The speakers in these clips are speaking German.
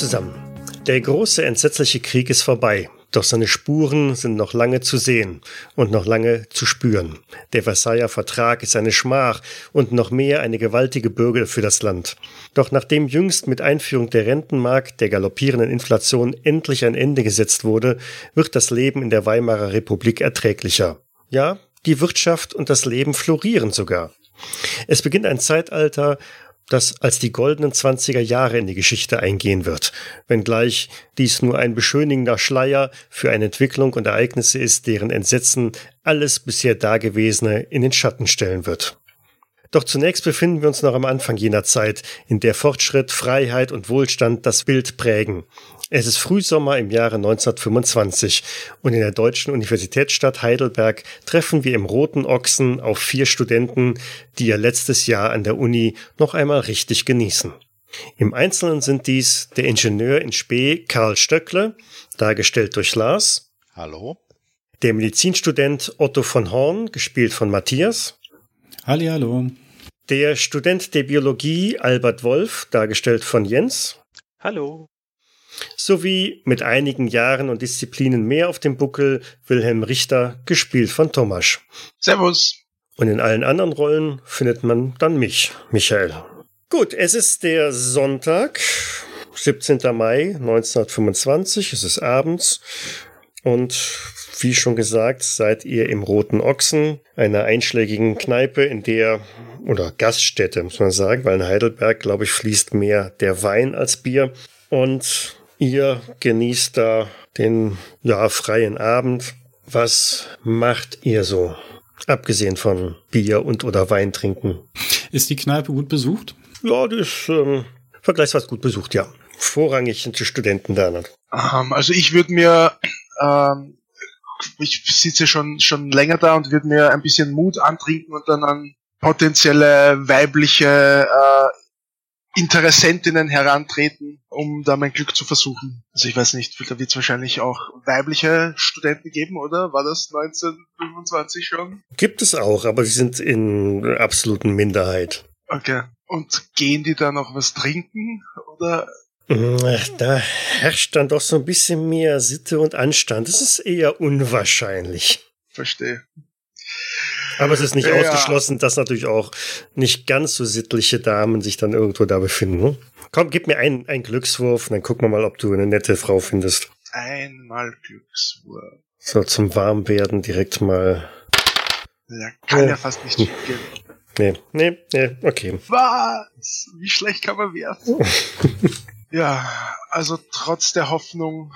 Zusammen. Der große entsetzliche Krieg ist vorbei. Doch seine Spuren sind noch lange zu sehen und noch lange zu spüren. Der Versailler Vertrag ist eine Schmach und noch mehr eine gewaltige Bürde für das Land. Doch nachdem jüngst mit Einführung der Rentenmark der galoppierenden Inflation endlich ein Ende gesetzt wurde, wird das Leben in der Weimarer Republik erträglicher. Ja, die Wirtschaft und das Leben florieren sogar. Es beginnt ein Zeitalter, das als die goldenen Zwanziger Jahre in die Geschichte eingehen wird, wenngleich dies nur ein beschönigender Schleier für eine Entwicklung und Ereignisse ist, deren Entsetzen alles bisher Dagewesene in den Schatten stellen wird. Doch zunächst befinden wir uns noch am Anfang jener Zeit, in der Fortschritt, Freiheit und Wohlstand das Bild prägen. Es ist Frühsommer im Jahre 1925 und in der deutschen Universitätsstadt Heidelberg treffen wir im Roten Ochsen auf vier Studenten, die ihr letztes Jahr an der Uni noch einmal richtig genießen. Im Einzelnen sind dies der Ingenieur in Spee Karl Stöckle, dargestellt durch Lars. Hallo. Der Medizinstudent Otto von Horn, gespielt von Matthias. Hallo. Der Student der Biologie Albert Wolf, dargestellt von Jens. Hallo. Sowie mit einigen Jahren und Disziplinen mehr auf dem Buckel Wilhelm Richter, gespielt von Thomas. Servus. Und in allen anderen Rollen findet man dann mich, Michael. Gut, es ist der Sonntag, 17. Mai 1925, es ist abends und wie schon gesagt, seid ihr im Roten Ochsen, einer einschlägigen Kneipe, in der, oder Gaststätte, muss man sagen, weil in Heidelberg, glaube ich, fließt mehr der Wein als Bier. Und ihr genießt da den, ja, freien Abend. Was macht ihr so? Abgesehen von Bier und oder Wein trinken. Ist die Kneipe gut besucht? Ja, die ist ähm, vergleichsweise gut besucht, ja. Vorrangig sind die Studenten da. Ne? Ähm, also ich würde mir ähm, ich sitze schon, schon länger da und würde mir ein bisschen Mut antrinken und dann an potenzielle weibliche äh, Interessentinnen herantreten, um da mein Glück zu versuchen. Also ich weiß nicht, da wird es wahrscheinlich auch weibliche Studenten geben, oder? War das 1925 schon? Gibt es auch, aber sie sind in absoluten Minderheit. Okay. Und gehen die da noch was trinken? Oder da herrscht dann doch so ein bisschen mehr Sitte und Anstand. Das ist eher unwahrscheinlich. Verstehe. Aber es ist nicht ja. ausgeschlossen, dass natürlich auch nicht ganz so sittliche Damen sich dann irgendwo da befinden. Ne? Komm, gib mir einen, einen Glückswurf und dann gucken wir mal, ob du eine nette Frau findest. Einmal Glückswurf. So, zum Warmwerden direkt mal. Ja, kann ja, ja fast nicht schief gehen. Nee, nee, nee, okay. Was? Wie schlecht kann man werden? Ja, also trotz der Hoffnung,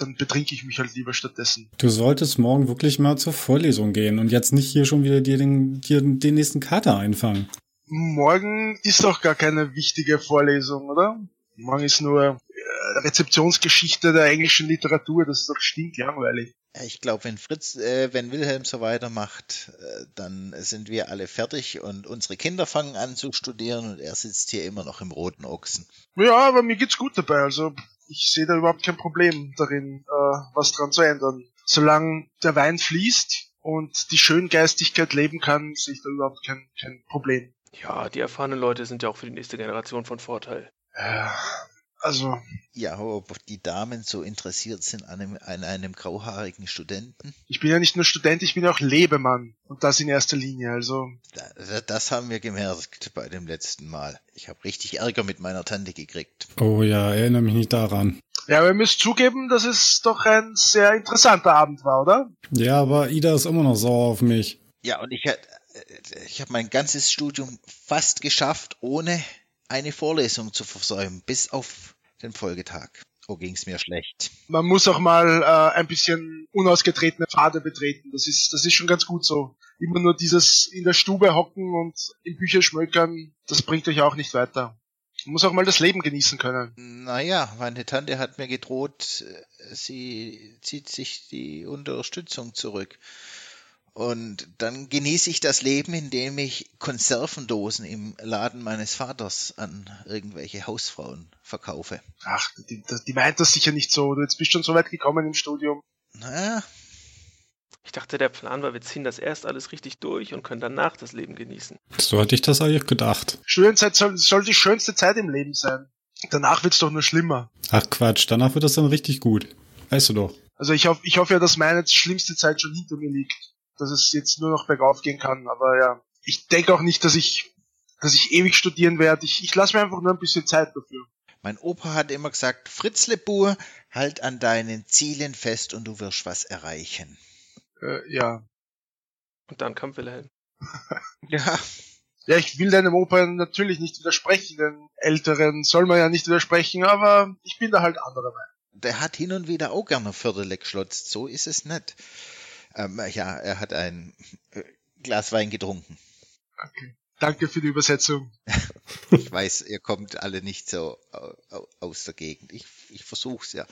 dann betrinke ich mich halt lieber stattdessen. Du solltest morgen wirklich mal zur Vorlesung gehen und jetzt nicht hier schon wieder dir den, dir den nächsten Kater einfangen. Morgen ist doch gar keine wichtige Vorlesung, oder? Morgen ist nur äh, Rezeptionsgeschichte der englischen Literatur, das ist doch stinklangweilig. Ich glaube, wenn Fritz, äh, wenn Wilhelm so weitermacht, äh, dann sind wir alle fertig und unsere Kinder fangen an zu studieren und er sitzt hier immer noch im roten Ochsen. Ja, aber mir geht's gut dabei. Also ich sehe da überhaupt kein Problem darin, äh, was dran zu ändern. Solange der Wein fließt und die Schöngeistigkeit leben kann, sehe ich da überhaupt kein, kein Problem. Ja, die erfahrenen Leute sind ja auch für die nächste Generation von Vorteil. Ja, also. Ja, ob die Damen so interessiert sind an einem, an einem grauhaarigen Studenten. Ich bin ja nicht nur Student, ich bin auch Lebemann. Und das in erster Linie, also. Das, das haben wir gemerkt bei dem letzten Mal. Ich habe richtig Ärger mit meiner Tante gekriegt. Oh ja, erinnere mich nicht daran. Ja, aber ihr müsst zugeben, dass es doch ein sehr interessanter Abend war, oder? Ja, aber Ida ist immer noch sauer auf mich. Ja, und ich, ich habe mein ganzes Studium fast geschafft, ohne eine Vorlesung zu versäumen, bis auf den Folgetag. Oh, ging's mir schlecht. Man muss auch mal äh, ein bisschen unausgetretene Pfade betreten. Das ist, das ist schon ganz gut so. Immer nur dieses in der Stube hocken und in Bücher schmökern, das bringt euch auch nicht weiter. Man muss auch mal das Leben genießen können. Naja, meine Tante hat mir gedroht, sie zieht sich die Unterstützung zurück. Und dann genieße ich das Leben, indem ich Konservendosen im Laden meines Vaters an irgendwelche Hausfrauen verkaufe. Ach, die, die meint das sicher nicht so. Du jetzt bist schon so weit gekommen im Studium. Naja. Ich dachte, der Plan war, wir ziehen das erst alles richtig durch und können danach das Leben genießen. So hatte ich das eigentlich gedacht. Studienzeit soll, soll die schönste Zeit im Leben sein. Danach wird's doch nur schlimmer. Ach Quatsch, danach wird das dann richtig gut. Weißt du doch. Also ich hoffe, ich hoffe ja, dass meine schlimmste Zeit schon hinter mir liegt. Dass es jetzt nur noch bergauf gehen kann. Aber ja, ich denke auch nicht, dass ich, dass ich ewig studieren werde. Ich, ich lasse mir einfach nur ein bisschen Zeit dafür. Mein Opa hat immer gesagt, Fritzlebur, halt an deinen Zielen fest und du wirst was erreichen. Äh, ja. Und dann kam Wilhelm. Ja, Ja, ich will deinem Opa natürlich nicht widersprechen, den Älteren soll man ja nicht widersprechen, aber ich bin da halt anderer Meinung. der hat hin und wieder auch gerne Viertel geschlotzt, so ist es nicht. Ähm, ja, er hat ein äh, Glas Wein getrunken. Okay. Danke für die Übersetzung. Ich weiß, ihr kommt alle nicht so au- au- aus der Gegend. Ich, ich versuch's ja.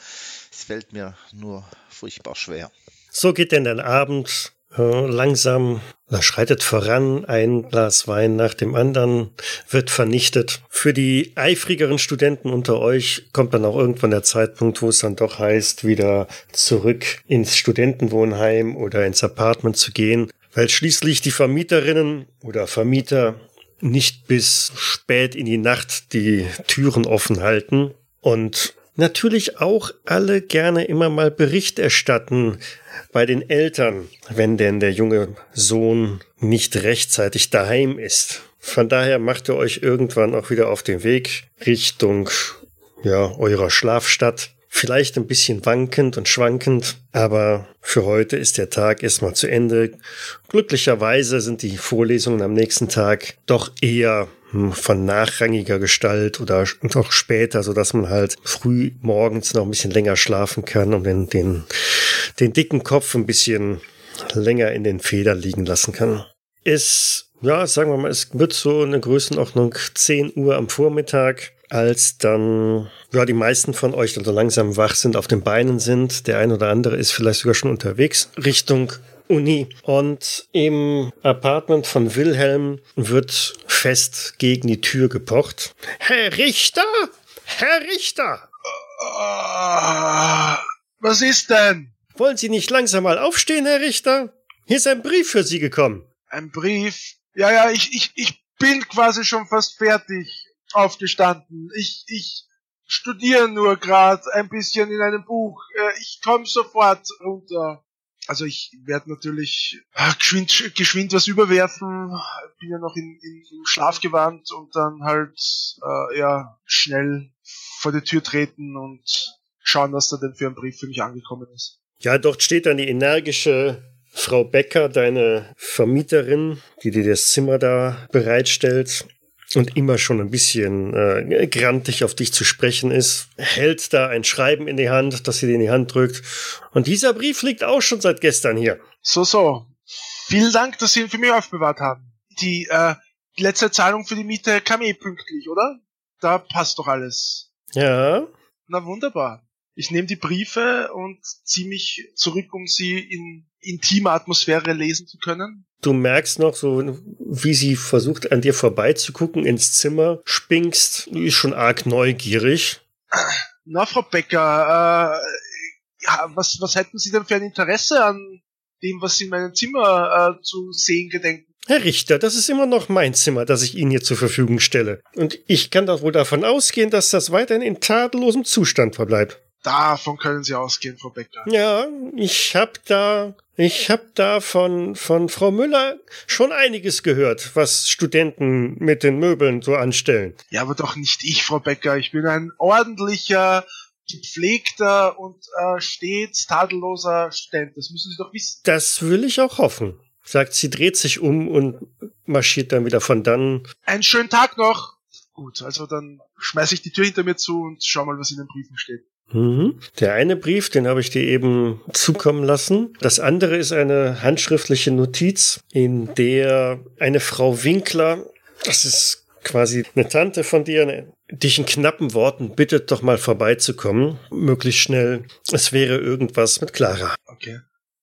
Es fällt mir nur furchtbar schwer. So geht denn der Abend langsam, da schreitet voran, ein Glas Wein nach dem anderen wird vernichtet. Für die eifrigeren Studenten unter euch kommt dann auch irgendwann der Zeitpunkt, wo es dann doch heißt, wieder zurück ins Studentenwohnheim oder ins Apartment zu gehen, weil schließlich die Vermieterinnen oder Vermieter nicht bis spät in die Nacht die Türen offen halten und natürlich auch alle gerne immer mal Bericht erstatten bei den Eltern, wenn denn der junge Sohn nicht rechtzeitig daheim ist. Von daher macht ihr euch irgendwann auch wieder auf den Weg Richtung ja, eurer Schlafstadt. Vielleicht ein bisschen wankend und schwankend, aber für heute ist der Tag erstmal zu Ende. Glücklicherweise sind die Vorlesungen am nächsten Tag doch eher hm, von nachrangiger Gestalt oder auch später, so dass man halt früh morgens noch ein bisschen länger schlafen kann, um den, den, den dicken Kopf ein bisschen länger in den Federn liegen lassen kann. Es, ja, sagen wir mal, es wird so eine Größenordnung 10 Uhr am Vormittag, als dann, ja, die meisten von euch dann so langsam wach sind, auf den Beinen sind. Der ein oder andere ist vielleicht sogar schon unterwegs Richtung Uni. Und im Apartment von Wilhelm wird fest gegen die Tür gepocht. Herr Richter! Herr Richter! Ah, was ist denn? Wollen Sie nicht langsam mal aufstehen, Herr Richter? Hier ist ein Brief für Sie gekommen. Ein Brief? Ja, ja, ich, ich, ich bin quasi schon fast fertig aufgestanden. Ich, ich studiere nur gerade ein bisschen in einem Buch. Äh, Ich komme sofort runter. Also ich werde natürlich ah, geschwind, geschwind was überwerfen. Bin ja noch in, in, im Schlaf gewandt und dann halt äh, ja schnell vor die Tür treten und schauen, was da denn für ein Brief für mich angekommen ist. Ja, dort steht dann die energische Frau Becker, deine Vermieterin, die dir das Zimmer da bereitstellt und immer schon ein bisschen äh, grantig auf dich zu sprechen ist, hält da ein Schreiben in die Hand, das sie dir in die Hand drückt. Und dieser Brief liegt auch schon seit gestern hier. So, so. Vielen Dank, dass Sie ihn für mich aufbewahrt haben. Die, äh, die letzte Zahlung für die Miete kam eh pünktlich, oder? Da passt doch alles. Ja, Na wunderbar. Ich nehme die Briefe und ziehe mich zurück, um sie in intimer Atmosphäre lesen zu können. du merkst noch so, wie sie versucht, an dir vorbeizugucken, ins Zimmer spinkst. Ist schon arg neugierig. Na, Frau Becker, äh, ja, was, was hätten Sie denn für ein Interesse an dem, was Sie in meinem Zimmer äh, zu sehen gedenken? Herr Richter, das ist immer noch mein Zimmer, das ich Ihnen hier zur Verfügung stelle. Und ich kann doch wohl davon ausgehen, dass das weiterhin in tadellosem Zustand verbleibt. Davon können Sie ausgehen, Frau Becker. Ja, ich hab da, ich hab da von, von Frau Müller schon einiges gehört, was Studenten mit den Möbeln so anstellen. Ja, aber doch nicht ich, Frau Becker. Ich bin ein ordentlicher, gepflegter und äh, stets tadelloser Student. Das müssen Sie doch wissen. Das will ich auch hoffen. Sagt sie, dreht sich um und marschiert dann wieder von dann. Einen schönen Tag noch. Gut, also dann schmeiße ich die Tür hinter mir zu und schau mal, was in den Briefen steht. Mhm. Der eine Brief, den habe ich dir eben zukommen lassen. Das andere ist eine handschriftliche Notiz, in der eine Frau Winkler, das ist quasi eine Tante von dir, dich in knappen Worten bittet, doch mal vorbeizukommen. Möglichst schnell. Es wäre irgendwas mit Clara. Okay.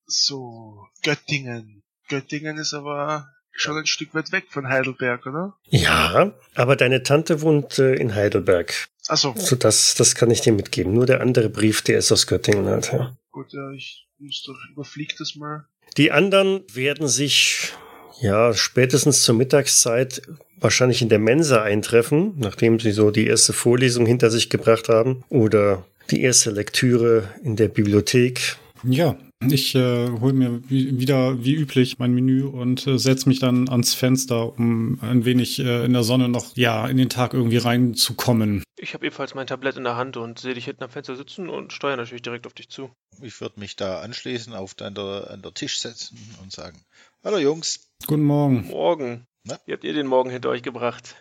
So, Göttingen. Göttingen ist aber schon ein Stück weit weg von Heidelberg, oder? Ja, aber deine Tante wohnt äh, in Heidelberg. Also So, das, das kann ich dir mitgeben. Nur der andere Brief, der ist aus Göttingen halt. Ja. gut, ja, ich muss doch überflieg das mal. Die anderen werden sich ja spätestens zur Mittagszeit wahrscheinlich in der Mensa eintreffen, nachdem sie so die erste Vorlesung hinter sich gebracht haben oder die erste Lektüre in der Bibliothek. Ja, ich äh, hole mir wie, wieder wie üblich mein Menü und äh, setze mich dann ans Fenster, um ein wenig äh, in der Sonne noch ja in den Tag irgendwie reinzukommen. Ich habe ebenfalls mein Tablett in der Hand und sehe dich hinten am Fenster sitzen und steuere natürlich direkt auf dich zu. Ich würde mich da anschließen, auf an der, an der Tisch setzen und sagen, hallo Jungs. Guten Morgen. Morgen. Na? Wie habt ihr den Morgen hinter euch gebracht?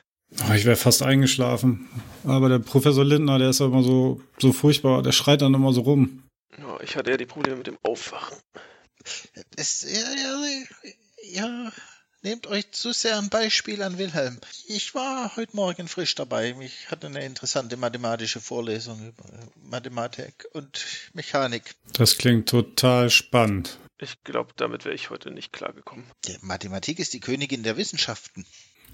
Oh, ich wäre fast eingeschlafen. Aber der Professor Lindner, der ist ja immer so, so furchtbar, der schreit dann immer so rum. Ja, ich hatte ja die Probleme mit dem Aufwachen. Es, ja, ja, ja, nehmt euch zu sehr ein Beispiel an Wilhelm. Ich war heute Morgen frisch dabei. Ich hatte eine interessante mathematische Vorlesung über Mathematik und Mechanik. Das klingt total spannend. Ich glaube, damit wäre ich heute nicht klargekommen. Die Mathematik ist die Königin der Wissenschaften.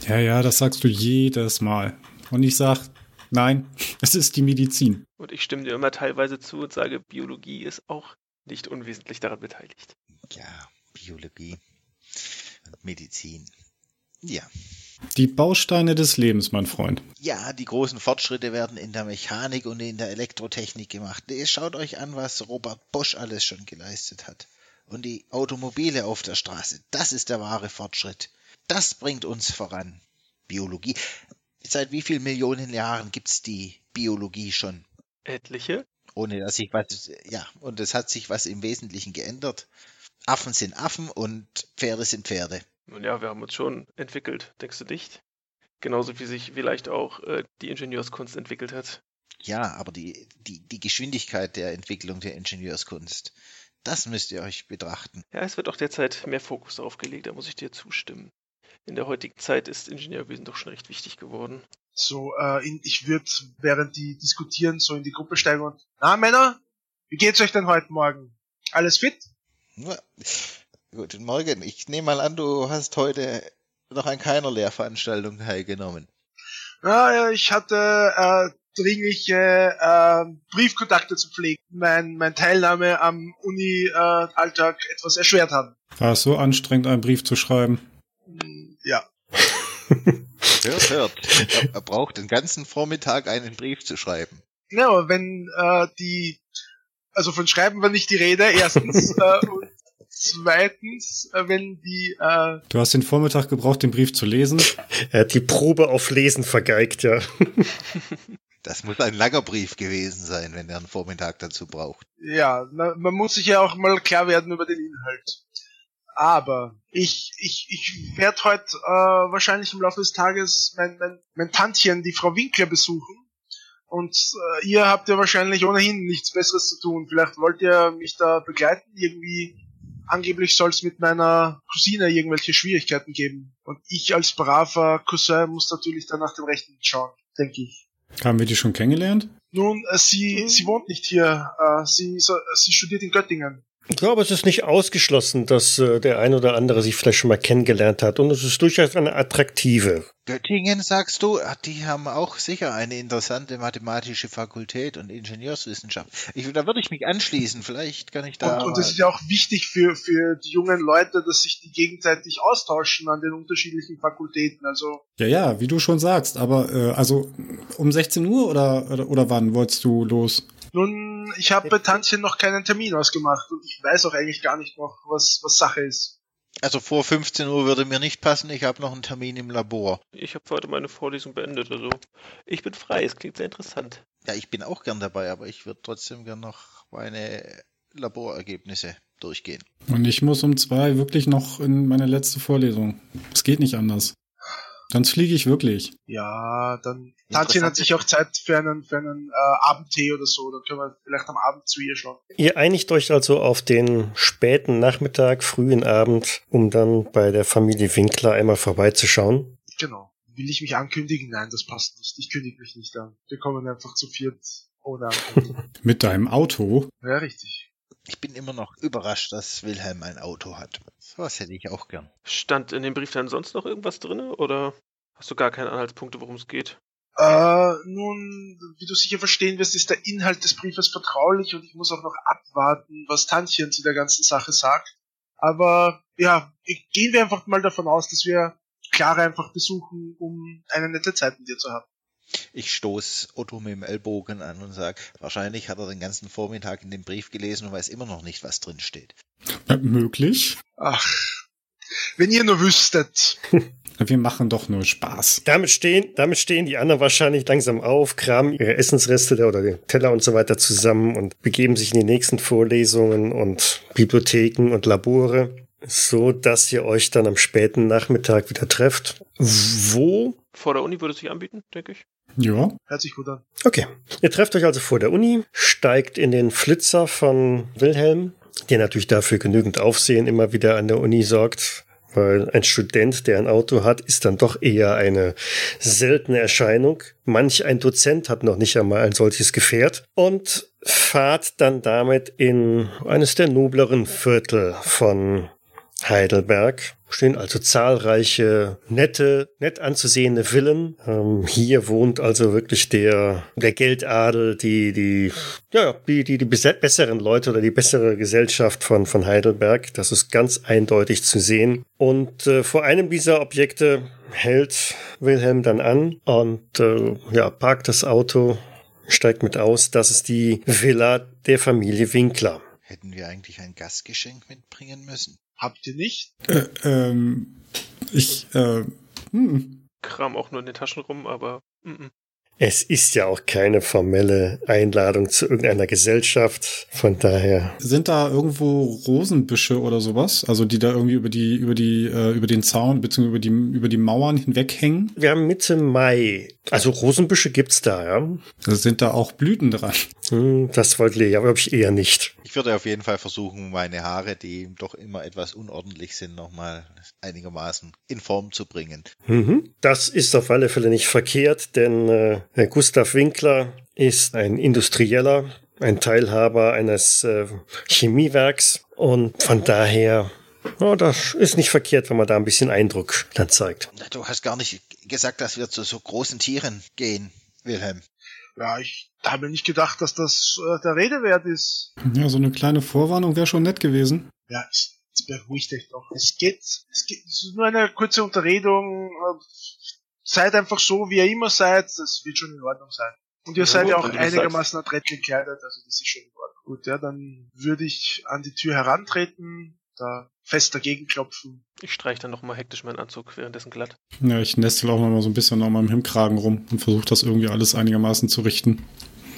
Ja, ja, das sagst du jedes Mal. Und ich sag, nein, es ist die Medizin. Und ich stimme dir immer teilweise zu und sage, Biologie ist auch nicht unwesentlich daran beteiligt. Ja, Biologie und Medizin. Ja. Die Bausteine des Lebens, mein Freund. Ja, die großen Fortschritte werden in der Mechanik und in der Elektrotechnik gemacht. Schaut euch an, was Robert Bosch alles schon geleistet hat. Und die Automobile auf der Straße, das ist der wahre Fortschritt. Das bringt uns voran. Biologie. Seit wie vielen Millionen Jahren gibt's die Biologie schon? Etliche? Ohne dass sich was, ja, und es hat sich was im Wesentlichen geändert. Affen sind Affen und Pferde sind Pferde. Nun ja, wir haben uns schon entwickelt, denkst du nicht? Genauso wie sich vielleicht auch äh, die Ingenieurskunst entwickelt hat. Ja, aber die, die, die Geschwindigkeit der Entwicklung der Ingenieurskunst, das müsst ihr euch betrachten. Ja, es wird auch derzeit mehr Fokus darauf gelegt, da muss ich dir zustimmen. In der heutigen Zeit ist Ingenieurwesen doch schon recht wichtig geworden. So, äh, in, ich würde, während die diskutieren, so in die Gruppe steigen und, na Männer, wie geht's euch denn heute Morgen? Alles fit? Ja. Guten Morgen. Ich nehme mal an, du hast heute noch an keiner Lehrveranstaltung teilgenommen. Ja, ich hatte äh, dringliche äh, Briefkontakte zu pflegen, mein, mein Teilnahme am Uni-Alltag etwas erschwert haben. War es so anstrengend, einen Brief zu schreiben? Ja. Hört, hört. Er, er braucht den ganzen Vormittag einen Brief zu schreiben. Ja, aber wenn äh, die, also von Schreiben war nicht die Rede, erstens, äh, und zweitens, äh, wenn die, äh, Du hast den Vormittag gebraucht, den Brief zu lesen. Er hat die Probe auf Lesen vergeigt, ja. Das muss ein langer Brief gewesen sein, wenn er einen Vormittag dazu braucht. ja, na, man muss sich ja auch mal klar werden über den Inhalt. Aber ich, ich, ich werde heute äh, wahrscheinlich im Laufe des Tages mein, mein, mein Tantchen, die Frau Winkler, besuchen. Und äh, ihr habt ja wahrscheinlich ohnehin nichts Besseres zu tun. Vielleicht wollt ihr mich da begleiten. Irgendwie angeblich soll es mit meiner Cousine irgendwelche Schwierigkeiten geben. Und ich als braver Cousin muss natürlich dann nach dem Rechten schauen, denke ich. Haben wir die schon kennengelernt? Nun, äh, sie, sie wohnt nicht hier. Äh, sie, so, sie studiert in Göttingen. Ich glaube, es ist nicht ausgeschlossen, dass äh, der ein oder andere sich vielleicht schon mal kennengelernt hat. Und es ist durchaus eine attraktive. Göttingen, sagst du, Ah, die haben auch sicher eine interessante mathematische Fakultät und Ingenieurswissenschaft. Ich, da würde ich mich anschließen. Vielleicht kann ich da. Und, und das mal- ist ja auch wichtig für, für die jungen Leute, dass sich die gegenseitig austauschen an den unterschiedlichen Fakultäten. Also, Ja, ja, wie du schon sagst. Aber äh, also um 16 Uhr oder, oder, oder wann wolltest du los? nun, ich habe bei Tantchen noch keinen Termin ausgemacht und ich weiß auch eigentlich gar nicht noch, was, was Sache ist. Also vor 15 Uhr würde mir nicht passen. Ich habe noch einen Termin im Labor. Ich habe heute meine Vorlesung beendet, also ich bin frei, es klingt sehr interessant. Ja, ich bin auch gern dabei, aber ich würde trotzdem gern noch meine Laborergebnisse durchgehen. Und ich muss um zwei wirklich noch in meine letzte Vorlesung. Es geht nicht anders. Sonst fliege ich wirklich. Ja, dann Tantchen hat sich auch Zeit für einen, für einen äh, Abendtee oder so. Dann können wir vielleicht am Abend zu ihr schauen. Ihr einigt euch also auf den späten Nachmittag, frühen Abend, um dann bei der Familie Winkler einmal vorbeizuschauen. Genau. Will ich mich ankündigen? Nein, das passt nicht. Ich kündige mich nicht an. Wir kommen einfach zu viert ohne Ankündigung. Mit deinem Auto? ja, richtig. Ich bin immer noch überrascht, dass Wilhelm ein Auto hat. Sowas hätte ich auch gern. Stand in dem Brief dann sonst noch irgendwas drin oder hast du gar keine Anhaltspunkte, worum es geht? Äh, nun, wie du sicher verstehen wirst, ist der Inhalt des Briefes vertraulich und ich muss auch noch abwarten, was Tantchen zu der ganzen Sache sagt. Aber ja, gehen wir einfach mal davon aus, dass wir Clara einfach besuchen, um eine nette Zeit mit dir zu haben. Ich stoß Otto mit dem Ellbogen an und sage, wahrscheinlich hat er den ganzen Vormittag in dem Brief gelesen und weiß immer noch nicht, was drin steht. Ja, möglich. Ach, wenn ihr nur wüsstet. Wir machen doch nur Spaß. Damit stehen, damit stehen die anderen wahrscheinlich langsam auf, kramen ihre Essensreste oder den Teller und so weiter zusammen und begeben sich in die nächsten Vorlesungen und Bibliotheken und Labore, so dass ihr euch dann am späten Nachmittag wieder trefft. Wo? Vor der Uni würde es sich anbieten, denke ich. Ja. Hört sich gut an. Okay. Ihr trefft euch also vor der Uni, steigt in den Flitzer von Wilhelm, der natürlich dafür genügend Aufsehen immer wieder an der Uni sorgt, weil ein Student, der ein Auto hat, ist dann doch eher eine seltene Erscheinung. Manch ein Dozent hat noch nicht einmal ein solches Gefährt und fahrt dann damit in eines der nobleren Viertel von Heidelberg stehen also zahlreiche nette, nett anzusehende Villen. Ähm, hier wohnt also wirklich der, der Geldadel, die, die, ja, die, die, die besseren Leute oder die bessere Gesellschaft von, von Heidelberg. Das ist ganz eindeutig zu sehen. Und äh, vor einem dieser Objekte hält Wilhelm dann an und äh, ja, parkt das Auto, steigt mit aus. Das ist die Villa der Familie Winkler. Hätten wir eigentlich ein Gastgeschenk mitbringen müssen? Habt ihr nicht? Äh, ähm, ich, äh, hm. Kram auch nur in den Taschen rum, aber. Mm -mm. Es ist ja auch keine formelle Einladung zu irgendeiner Gesellschaft. Von daher. Sind da irgendwo Rosenbüsche oder sowas? Also die da irgendwie über die, über die, äh, über den Zaun bzw. über die, über die Mauern hinweghängen? Wir haben Mitte Mai. Also Rosenbüsche gibt's da, ja. Also sind da auch Blüten dran? Hm, das wollte Lea, glaube ich, eher nicht. Ich würde auf jeden Fall versuchen, meine Haare, die doch immer etwas unordentlich sind, nochmal einigermaßen in Form zu bringen. Mhm. Das ist auf alle Fälle nicht verkehrt, denn äh, Gustav Winkler ist ein Industrieller, ein Teilhaber eines äh, Chemiewerks und von daher ja, das ist nicht verkehrt, wenn man da ein bisschen Eindruck dann zeigt. Du hast gar nicht gesagt, dass wir zu so großen Tieren gehen, Wilhelm. Ja, ich habe nicht gedacht, dass das äh, der Rede wert ist. Ja, so eine kleine Vorwarnung wäre schon nett gewesen. Ja, jetzt, jetzt beruhigt euch doch. Es geht, es geht, es ist nur eine kurze Unterredung. Äh, Seid einfach so, wie ihr immer seid. Das wird schon in Ordnung sein. Und ihr Ja, seid ja gut, auch du das einigermaßen adrett gekleidet, also das ist schon in Ordnung. Gut, ja, dann würde ich an die Tür herantreten, da fest dagegen klopfen. Ich streiche dann nochmal hektisch meinen Anzug, währenddessen glatt. Ja, ich nestel auch mal so ein bisschen an meinem Hemdkragen rum und versuche das irgendwie alles einigermaßen zu richten.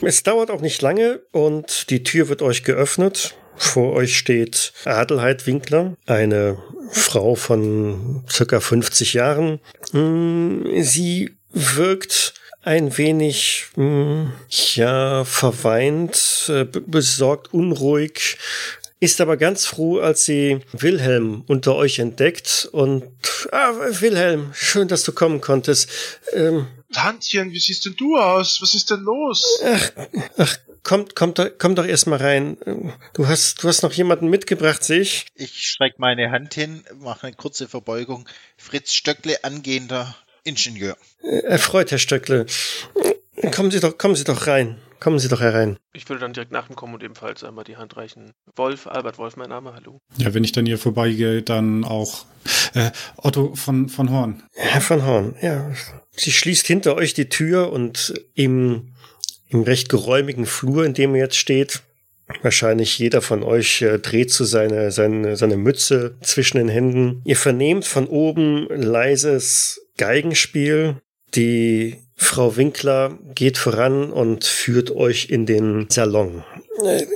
Es dauert auch nicht lange und die Tür wird euch geöffnet. Vor euch steht Adelheid Winkler, eine Frau von circa 50 Jahren. Mm, Sie wirkt ein wenig, mm, ja, verweint, äh, be- besorgt, unruhig, ist aber ganz froh, als sie Wilhelm unter euch entdeckt und, ah, Wilhelm, schön, dass du kommen konntest. Ähm, Tantchen, wie siehst denn du aus? Was ist denn los? Ach, kommt, kommt, doch- komm doch erst mal rein. Du hast, du hast noch jemanden mitgebracht, sehe ich. Ich strecke meine Hand hin, mache eine kurze Verbeugung. Fritz Stöckle, angehender Ingenieur. Äh, Erfreut, Herr Stöckle. Kommen Sie doch, kommen Sie doch rein. Kommen Sie doch herein. Ich würde dann direkt nach ihm kommen und ebenfalls einmal die Hand reichen. Wolf, Albert Wolf, mein Name, hallo. Ja, wenn ich dann hier vorbeigehe, dann auch äh, Otto von, von Horn. Herr von Horn, ja. Sie schließt hinter euch die Tür und im, im recht geräumigen Flur, in dem ihr jetzt steht, wahrscheinlich jeder von euch äh, dreht so seine, seine, seine Mütze zwischen den Händen. Ihr vernehmt von oben leises Geigenspiel. Die Frau Winkler geht voran und führt euch in den Salon. Äh,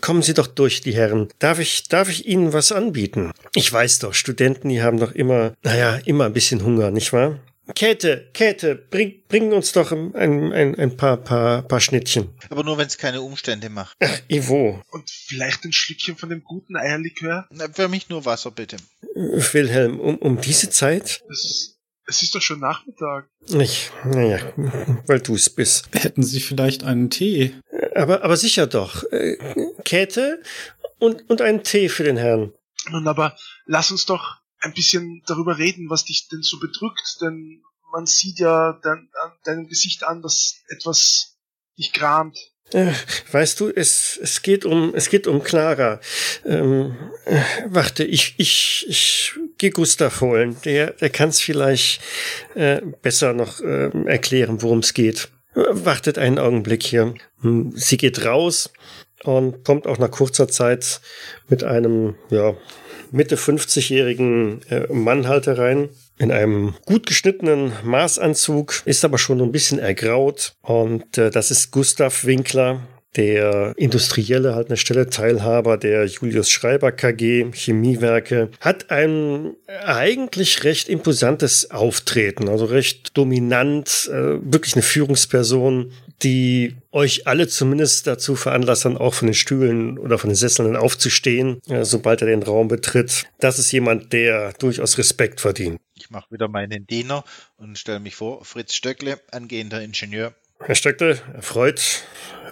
Kommen Sie doch durch, die Herren. Darf ich, darf ich Ihnen was anbieten? Ich weiß doch, Studenten, die haben doch immer, naja, immer ein bisschen Hunger, nicht wahr? Käthe, Käthe, bring, bring uns doch ein, ein, ein paar, paar, paar Schnittchen. Aber nur, wenn es keine Umstände macht. Ach, Ivo, Und vielleicht ein Schlückchen von dem guten Eierlikör? Na, Für mich nur Wasser, bitte. Wilhelm, um, um diese Zeit? Es, es ist doch schon Nachmittag. Ich, naja, weil du es bist. Hätten Sie vielleicht einen Tee? Aber, aber sicher doch. Äh, Käthe und, und einen Tee für den Herrn. Nun, aber lass uns doch ein bisschen darüber reden, was dich denn so bedrückt, denn man sieht ja dein, an deinem Gesicht an, dass etwas dich kramt. Äh, Weißt du, es, es geht um, es geht um Clara. Ähm, äh, warte, ich, ich, ich geh Gustav holen. Der, der kann es vielleicht äh, besser noch äh, erklären, worum es geht. Wartet einen Augenblick hier. Hm, sie geht raus und kommt auch nach kurzer Zeit mit einem, ja, Mitte 50-jährigen äh, Mann halt herein. In einem gut geschnittenen Maßanzug, ist aber schon ein bisschen ergraut. Und äh, das ist Gustav Winkler, der Industrielle halt eine Stelle Teilhaber der Julius Schreiber KG Chemiewerke hat ein eigentlich recht imposantes Auftreten, also recht dominant, äh, wirklich eine Führungsperson, die euch alle zumindest dazu veranlassen, auch von den Stühlen oder von den Sesseln aufzustehen, äh, sobald er den Raum betritt. Das ist jemand, der durchaus Respekt verdient. Ich mache wieder meinen Diener und stelle mich vor, Fritz Stöckle, angehender Ingenieur. Herr Stöckle, erfreut,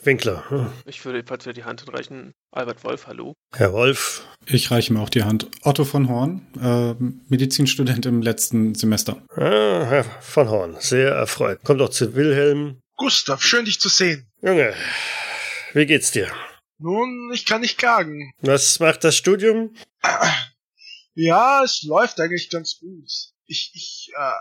Winkler. Hm. Ich würde jedenfalls wieder die Hand hinreichen. Albert Wolf, hallo. Herr Wolf. Ich reiche mir auch die Hand. Otto von Horn, äh, Medizinstudent im letzten Semester. Ah, Herr von Horn, sehr erfreut. Kommt doch zu Wilhelm. Gustav, schön dich zu sehen. Junge, wie geht's dir? Nun, ich kann nicht klagen. Was macht das Studium? Ja, es läuft eigentlich ganz gut. Ich, ich äh,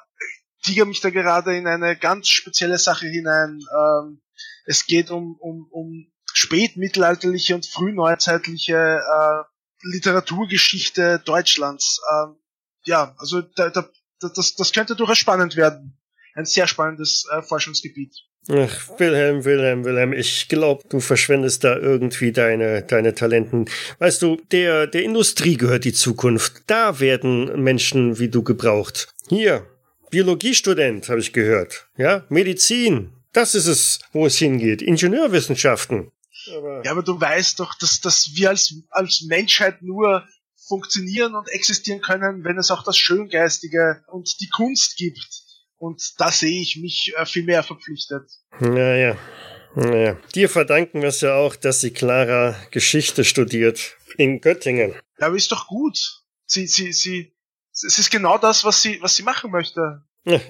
tiger mich da gerade in eine ganz spezielle Sache hinein. Ähm, es geht um, um, um spätmittelalterliche und frühneuzeitliche äh, Literaturgeschichte Deutschlands. Ähm, ja, also da, da, das, das könnte durchaus spannend werden. Ein sehr spannendes äh, Forschungsgebiet. Ach, Wilhelm, Wilhelm, Wilhelm, ich glaube, du verschwendest da irgendwie deine, deine Talenten. Weißt du, der, der Industrie gehört die Zukunft. Da werden Menschen wie du gebraucht. Hier, Biologiestudent, habe ich gehört. Ja, Medizin. Das ist es, wo es hingeht. Ingenieurwissenschaften. Aber ja, aber du weißt doch, dass, dass wir als, als Menschheit nur funktionieren und existieren können, wenn es auch das Schöngeistige und die Kunst gibt. Und da sehe ich mich äh, viel mehr verpflichtet. Naja. Naja. Dir verdanken wir es ja auch, dass sie Clara Geschichte studiert. In Göttingen. Ja, aber ist doch gut. Sie, sie, sie, es ist genau das, was sie, was sie machen möchte.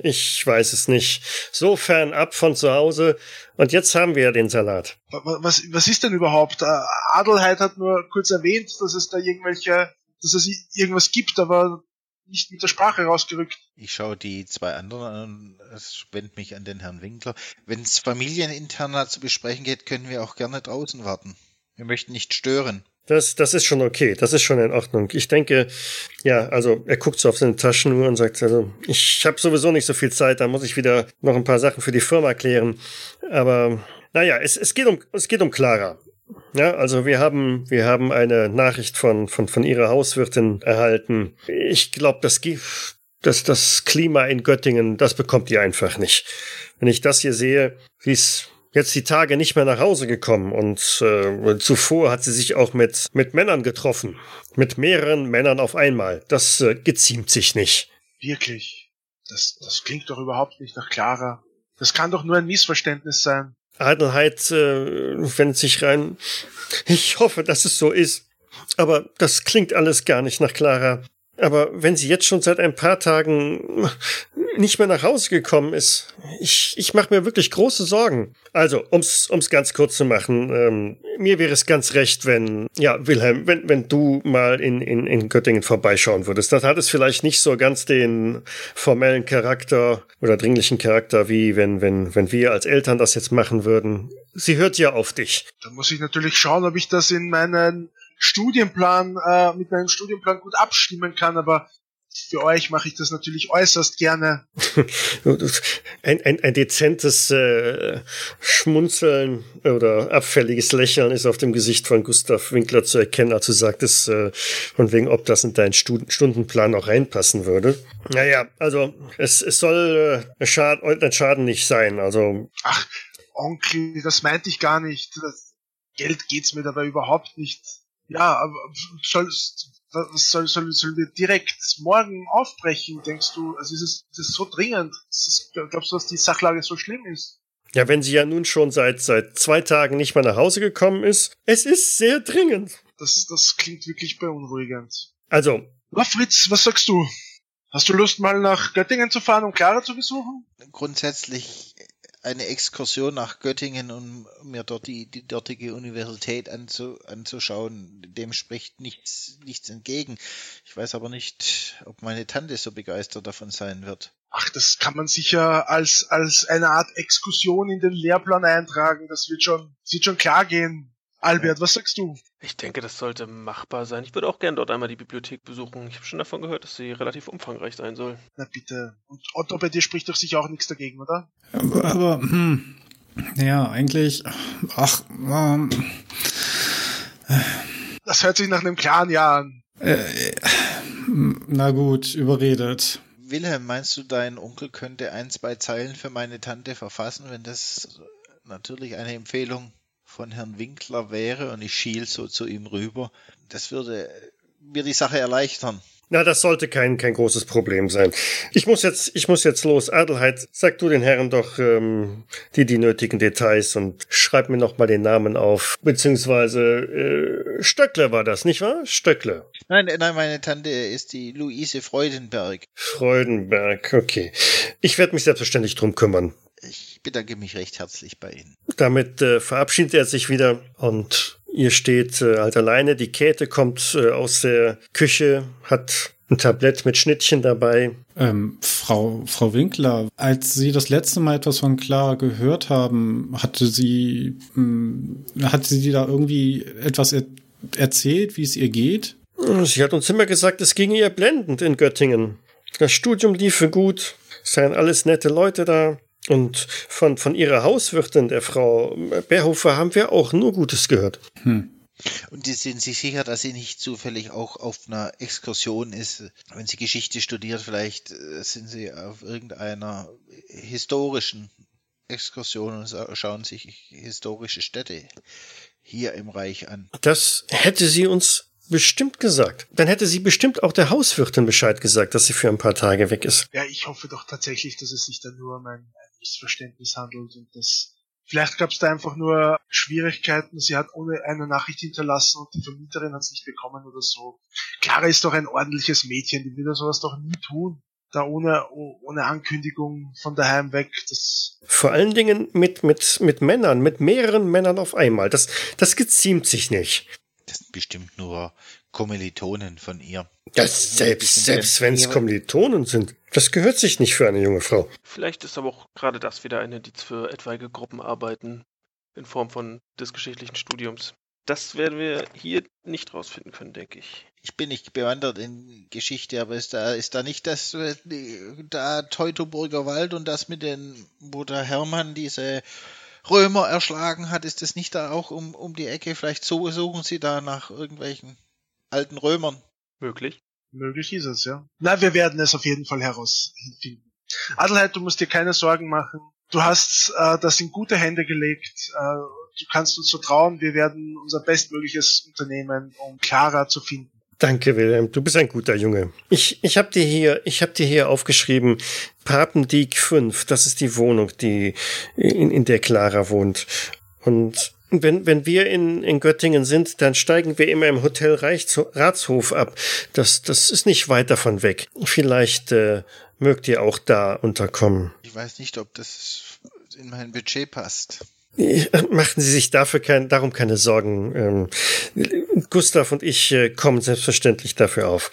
Ich weiß es nicht. So fern ab von zu Hause. Und jetzt haben wir ja den Salat. Was, was ist denn überhaupt? Äh, Adelheid hat nur kurz erwähnt, dass es da irgendwelche, dass es irgendwas gibt, aber nicht mit der Sprache rausgerückt. Ich schaue die zwei anderen an und wende mich an den Herrn Winkler. Wenn es familienintern zu besprechen geht, können wir auch gerne draußen warten. Wir möchten nicht stören. Das, das ist schon okay, das ist schon in Ordnung. Ich denke, ja, also er guckt so auf seine Taschenuhr und sagt, also ich habe sowieso nicht so viel Zeit, da muss ich wieder noch ein paar Sachen für die Firma klären. Aber naja, es, es, geht, um, es geht um Clara. Ja, also wir haben, wir haben eine Nachricht von, von, von ihrer Hauswirtin erhalten. Ich glaube, das, das, das Klima in Göttingen, das bekommt ihr einfach nicht. Wenn ich das hier sehe, wie es jetzt die Tage nicht mehr nach Hause gekommen und äh, zuvor hat sie sich auch mit, mit Männern getroffen. Mit mehreren Männern auf einmal. Das äh, geziemt sich nicht. Wirklich? Das, das klingt doch überhaupt nicht nach Clara. Das kann doch nur ein Missverständnis sein. Adelheid äh, wendet sich rein. Ich hoffe, dass es so ist. Aber das klingt alles gar nicht nach Clara. Aber wenn sie jetzt schon seit ein paar Tagen nicht mehr nach Hause gekommen ist, ich, ich mache mir wirklich große Sorgen. Also, ums, ums ganz kurz zu machen, ähm, mir wäre es ganz recht, wenn, ja, Wilhelm, wenn, wenn du mal in, in, in Göttingen vorbeischauen würdest. Das hat es vielleicht nicht so ganz den formellen Charakter oder dringlichen Charakter, wie wenn, wenn, wenn wir als Eltern das jetzt machen würden. Sie hört ja auf dich. Da muss ich natürlich schauen, ob ich das in meinen Studienplan, äh, mit meinem Studienplan gut abstimmen kann, aber für euch mache ich das natürlich äußerst gerne. ein, ein, ein dezentes äh, Schmunzeln oder abfälliges Lächeln ist auf dem Gesicht von Gustav Winkler zu erkennen, als du sagtest, äh, von wegen, ob das in deinen Stud Stundenplan auch reinpassen würde. Naja, also es, es soll äh, Schad ein Schaden nicht sein. Also. Ach, Onkel, das meinte ich gar nicht. Das Geld geht's mir dabei überhaupt nicht. Ja, aber soll, soll, soll, soll wir direkt morgen aufbrechen, denkst du? Also ist es ist so dringend? Ist, glaubst du, dass die Sachlage so schlimm ist? Ja, wenn sie ja nun schon seit, seit zwei Tagen nicht mehr nach Hause gekommen ist, es ist sehr dringend. Das, das klingt wirklich beunruhigend. Also. Na, Fritz, was sagst du? Hast du Lust, mal nach Göttingen zu fahren, um Clara zu besuchen? Grundsätzlich eine Exkursion nach Göttingen, um mir dort die, die dortige Universität anzu, anzuschauen. Dem spricht nichts, nichts entgegen. Ich weiß aber nicht, ob meine Tante so begeistert davon sein wird. Ach, das kann man sicher als, als eine Art Exkursion in den Lehrplan eintragen. Das wird schon, das wird schon klar gehen. Albert, was sagst du? Ich denke, das sollte machbar sein. Ich würde auch gern dort einmal die Bibliothek besuchen. Ich habe schon davon gehört, dass sie relativ umfangreich sein soll. Na bitte. Und Otto, bei dir spricht doch sicher auch nichts dagegen, oder? Aber, aber hm, ja, eigentlich, ach, ähm, Das hört sich nach einem klaren Ja an. äh, na gut, überredet. Wilhelm, meinst du, dein Onkel könnte ein, zwei Zeilen für meine Tante verfassen, wenn das natürlich eine Empfehlung von Herrn Winkler wäre und ich schiel so zu ihm rüber? Das würde mir die Sache erleichtern. Na, das sollte kein, kein großes Problem sein. Ich muss jetzt, ich muss jetzt los. Adelheid, sag du den Herren doch ähm, die, die nötigen Details und schreib mir noch mal den Namen auf. Beziehungsweise äh, Stöckler war das, nicht wahr? Stöckler. Nein, nein, meine Tante ist die Luise Freudenberg. Freudenberg, okay. Ich werde mich selbstverständlich drum kümmern. Ich bedanke mich recht herzlich bei Ihnen. Damit äh, verabschiedet er sich wieder und ihr steht äh, halt alleine. Die Käthe kommt äh, aus der Küche, hat ein Tablett mit Schnittchen dabei. Ähm, Frau, Frau Winkler, als Sie das letzte Mal etwas von Clara gehört haben, hatte sie, mh, hatte sie da irgendwie etwas er erzählt, wie es ihr geht? Sie hat uns immer gesagt, es ging ihr blendend in Göttingen. Das Studium liefe gut, es seien alles nette Leute da. Und von, von ihrer Hauswirtin, der Frau Berhofer, haben wir auch nur Gutes gehört. Hm. Und die sind sich sicher, dass sie nicht zufällig auch auf einer Exkursion ist. Wenn sie Geschichte studiert, vielleicht äh, sind sie auf irgendeiner historischen Exkursion und schauen sich historische Städte hier im Reich an. Das hätte sie uns bestimmt gesagt. Dann hätte sie bestimmt auch der Hauswirtin Bescheid gesagt, dass sie für ein paar Tage weg ist. Ja, ich hoffe doch tatsächlich, dass es sich da nur um ein, ein Missverständnis handelt und dass vielleicht gab es da einfach nur Schwierigkeiten. Sie hat ohne eine Nachricht hinterlassen und die Vermieterin hat es nicht bekommen oder so. Clara ist doch ein ordentliches Mädchen, die würde sowas doch nie tun. Da ohne, oh- ohne Ankündigung von daheim weg. Das, Vor allen Dingen mit, mit, mit Männern, mit mehreren Männern auf einmal. Das, das geziemt sich nicht. Das sind bestimmt nur Kommilitonen von ihr. Das selbst, selbst wenn es Kommilitonen sind. Das gehört sich nicht für eine junge Frau. Vielleicht ist aber auch gerade das wieder ein Indiz für etwaige Gruppenarbeiten in Form von des geschichtlichen Studiums. Das werden wir hier nicht rausfinden können, denke ich. Ich bin nicht bewandert in Geschichte, aber ist da, ist da nicht das, die- da Teutoburger Wald und das mit den, wo der Hermann diese Römer erschlagen hat, ist das nicht da auch um, um die Ecke? Vielleicht so suchen sie da nach irgendwelchen alten Römern. Möglich. möglich ist es, ja. Na, wir werden es auf jeden Fall herausfinden. Adelheid, du musst dir keine Sorgen machen. Du hast äh, das in gute Hände gelegt. Äh, du kannst uns vertrauen. Wir werden unser Bestmögliches unternehmen, um Clara zu finden. Danke, Wilhelm. Du bist ein guter Junge. Ich, ich habe dir hier, ich habe dir hier aufgeschrieben, Papendiek 5. Das ist die Wohnung, die in, in der Clara wohnt. Und wenn, wenn wir in, in Göttingen sind, dann steigen wir immer im Hotel Reichs, Ratshof ab. Das, das ist nicht weit davon weg. Vielleicht äh, mögt ihr auch da unterkommen. Ich weiß nicht, ob das in mein Budget passt. Machen Sie sich dafür kein, darum keine Sorgen. Ähm, Gustav und ich äh, kommen selbstverständlich dafür auf.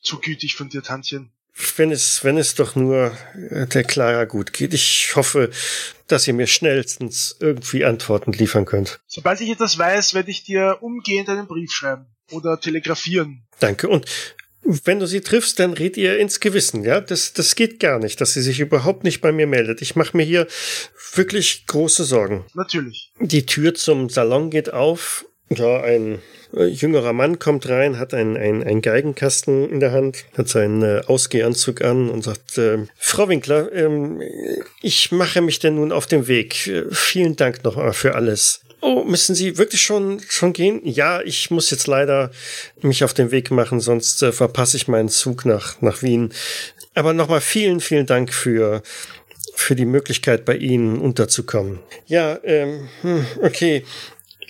Zu gütig von dir, Tantchen. Wenn es, wenn es doch nur äh, der Clara gut geht. Ich hoffe, dass ihr mir schnellstens irgendwie Antworten liefern könnt. Sobald ich etwas weiß, werde ich dir umgehend einen Brief schreiben oder telegrafieren. Danke. Und wenn du sie triffst, dann red ihr ins Gewissen, ja? Das, das geht gar nicht, dass sie sich überhaupt nicht bei mir meldet. Ich mache mir hier wirklich große Sorgen. Natürlich. Die Tür zum Salon geht auf. Ja, ein äh, jüngerer Mann kommt rein, hat einen, einen, einen Geigenkasten in der Hand, hat seinen äh, Ausgehanzug an und sagt, äh, Frau Winkler, ähm, ich mache mich denn nun auf den Weg. Vielen Dank noch mal für alles. Oh, müssen Sie wirklich schon, schon gehen? Ja, ich muss jetzt leider mich auf den Weg machen, sonst äh, verpasse ich meinen Zug nach, nach Wien. Aber nochmal vielen, vielen Dank für, für die Möglichkeit, bei Ihnen unterzukommen. Ja, ähm, hm, okay.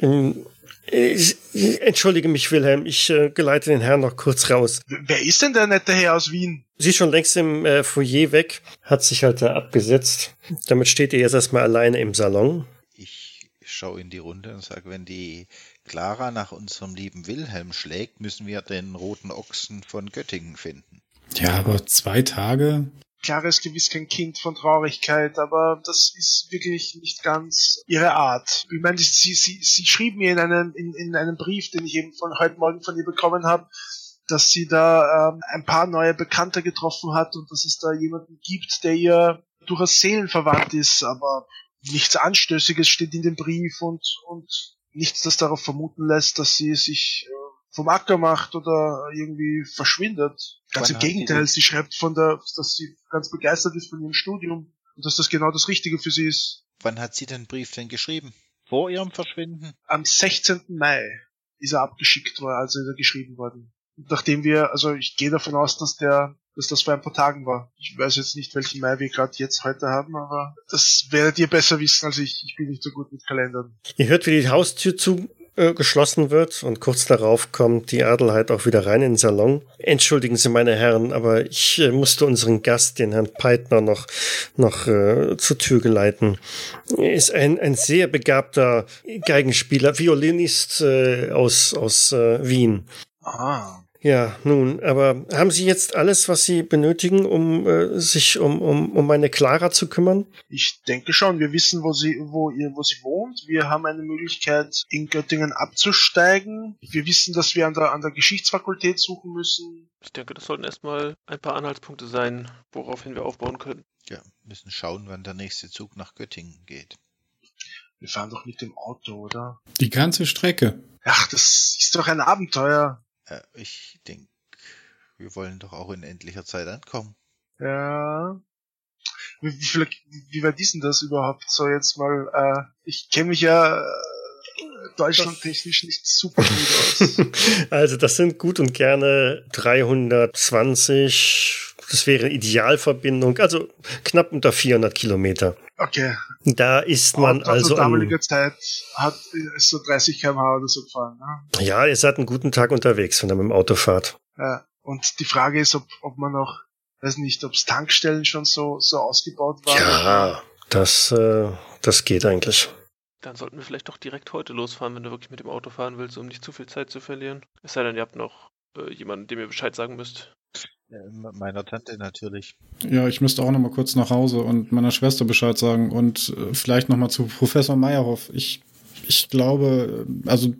Ähm, ich, ich entschuldige mich, Wilhelm. Ich äh, geleite den Herrn noch kurz raus. Wer ist denn der nette Herr aus Wien? Sie ist schon längst im äh, Foyer weg, hat sich halt da abgesetzt. Damit steht ihr jetzt erstmal alleine im Salon. Ich schaue in die Runde und sage, wenn die Clara nach unserem lieben Wilhelm schlägt, müssen wir den roten Ochsen von Göttingen finden. Ja, aber zwei Tage? Clara ist gewiss kein Kind von Traurigkeit, aber das ist wirklich nicht ganz ihre Art. Ich meine, sie, sie, sie schrieb mir in einem, in, in einem Brief, den ich eben von heute Morgen von ihr bekommen habe, dass sie da ähm, ein paar neue Bekannte getroffen hat und dass es da jemanden gibt, der ihr durchaus seelenverwandt ist, aber nichts Anstößiges steht in dem Brief und, und nichts, das darauf vermuten lässt, dass sie sich äh, vom Acker macht oder irgendwie verschwindet. Ganz Wann im Gegenteil, sie schreibt von der, dass sie ganz begeistert ist von ihrem Studium und dass das genau das Richtige für sie ist. Wann hat sie den Brief denn geschrieben? Vor ihrem Verschwinden? Am 16. Mai ist er abgeschickt worden, also ist er geschrieben worden. Und nachdem wir, also ich gehe davon aus, dass der, dass das vor ein paar Tagen war. Ich weiß jetzt nicht, welchen Mai wir gerade jetzt heute haben, aber das werdet ihr besser wissen als ich. Ich bin nicht so gut mit Kalendern. Ihr hört, wie die Haustür zu äh, geschlossen wird und kurz darauf kommt die Adelheid auch wieder rein in den Salon. Entschuldigen Sie, meine Herren, aber ich äh, musste unseren Gast, den Herrn Peitner, noch, noch äh, zur Tür geleiten. Er ist ein, ein sehr begabter Geigenspieler, Violinist äh, aus, aus äh, Wien. Ah. Ja, nun, aber haben Sie jetzt alles, was Sie benötigen, um äh, sich um, um, um meine Clara zu kümmern? Ich denke schon. Wir wissen, wo sie, wo ihr, wo sie wohnt. Wir haben eine Möglichkeit, in Göttingen abzusteigen. Wir wissen, dass wir an der, an der Geschichtsfakultät suchen müssen. Ich denke, das sollten erstmal ein paar Anhaltspunkte sein, woraufhin wir aufbauen können. Ja, müssen schauen, wann der nächste Zug nach Göttingen geht. Wir fahren doch mit dem Auto, oder? Die ganze Strecke. Ach, das ist doch ein Abenteuer. Äh, ich denke, wir wollen doch auch in endlicher Zeit ankommen. Ja. Wie, wie, viel, wie weit ist denn das überhaupt? So jetzt mal, äh, ich kenne mich ja äh, deutschlandtechnisch nicht super gut aus. Also das sind gut und gerne 320. Das wäre Idealverbindung, also knapp unter 400 Kilometer. Okay. Da ist man Auto also zu am, damaliger Zeit hat ist so 30 km/h oder so gefahren. Ne? ja, ihr seid einen guten Tag unterwegs, wenn ihr mit dem Auto fahrt. Ja. Und die Frage ist, ob, ob man noch, weiß nicht, ob es Tankstellen schon so, so ausgebaut waren. Ja, das, äh, das geht eigentlich. Dann sollten wir vielleicht doch direkt heute losfahren, wenn du wirklich mit dem Auto fahren willst, um nicht zu viel Zeit zu verlieren. Es sei denn, ihr habt noch äh, jemanden, dem ihr Bescheid sagen müsst. Ja, meiner Tante natürlich. Ja, ich müsste auch noch mal kurz nach Hause und meiner Schwester Bescheid sagen und äh, vielleicht noch mal zu Professor Meyerhoff. Ich, ich glaube, äh, also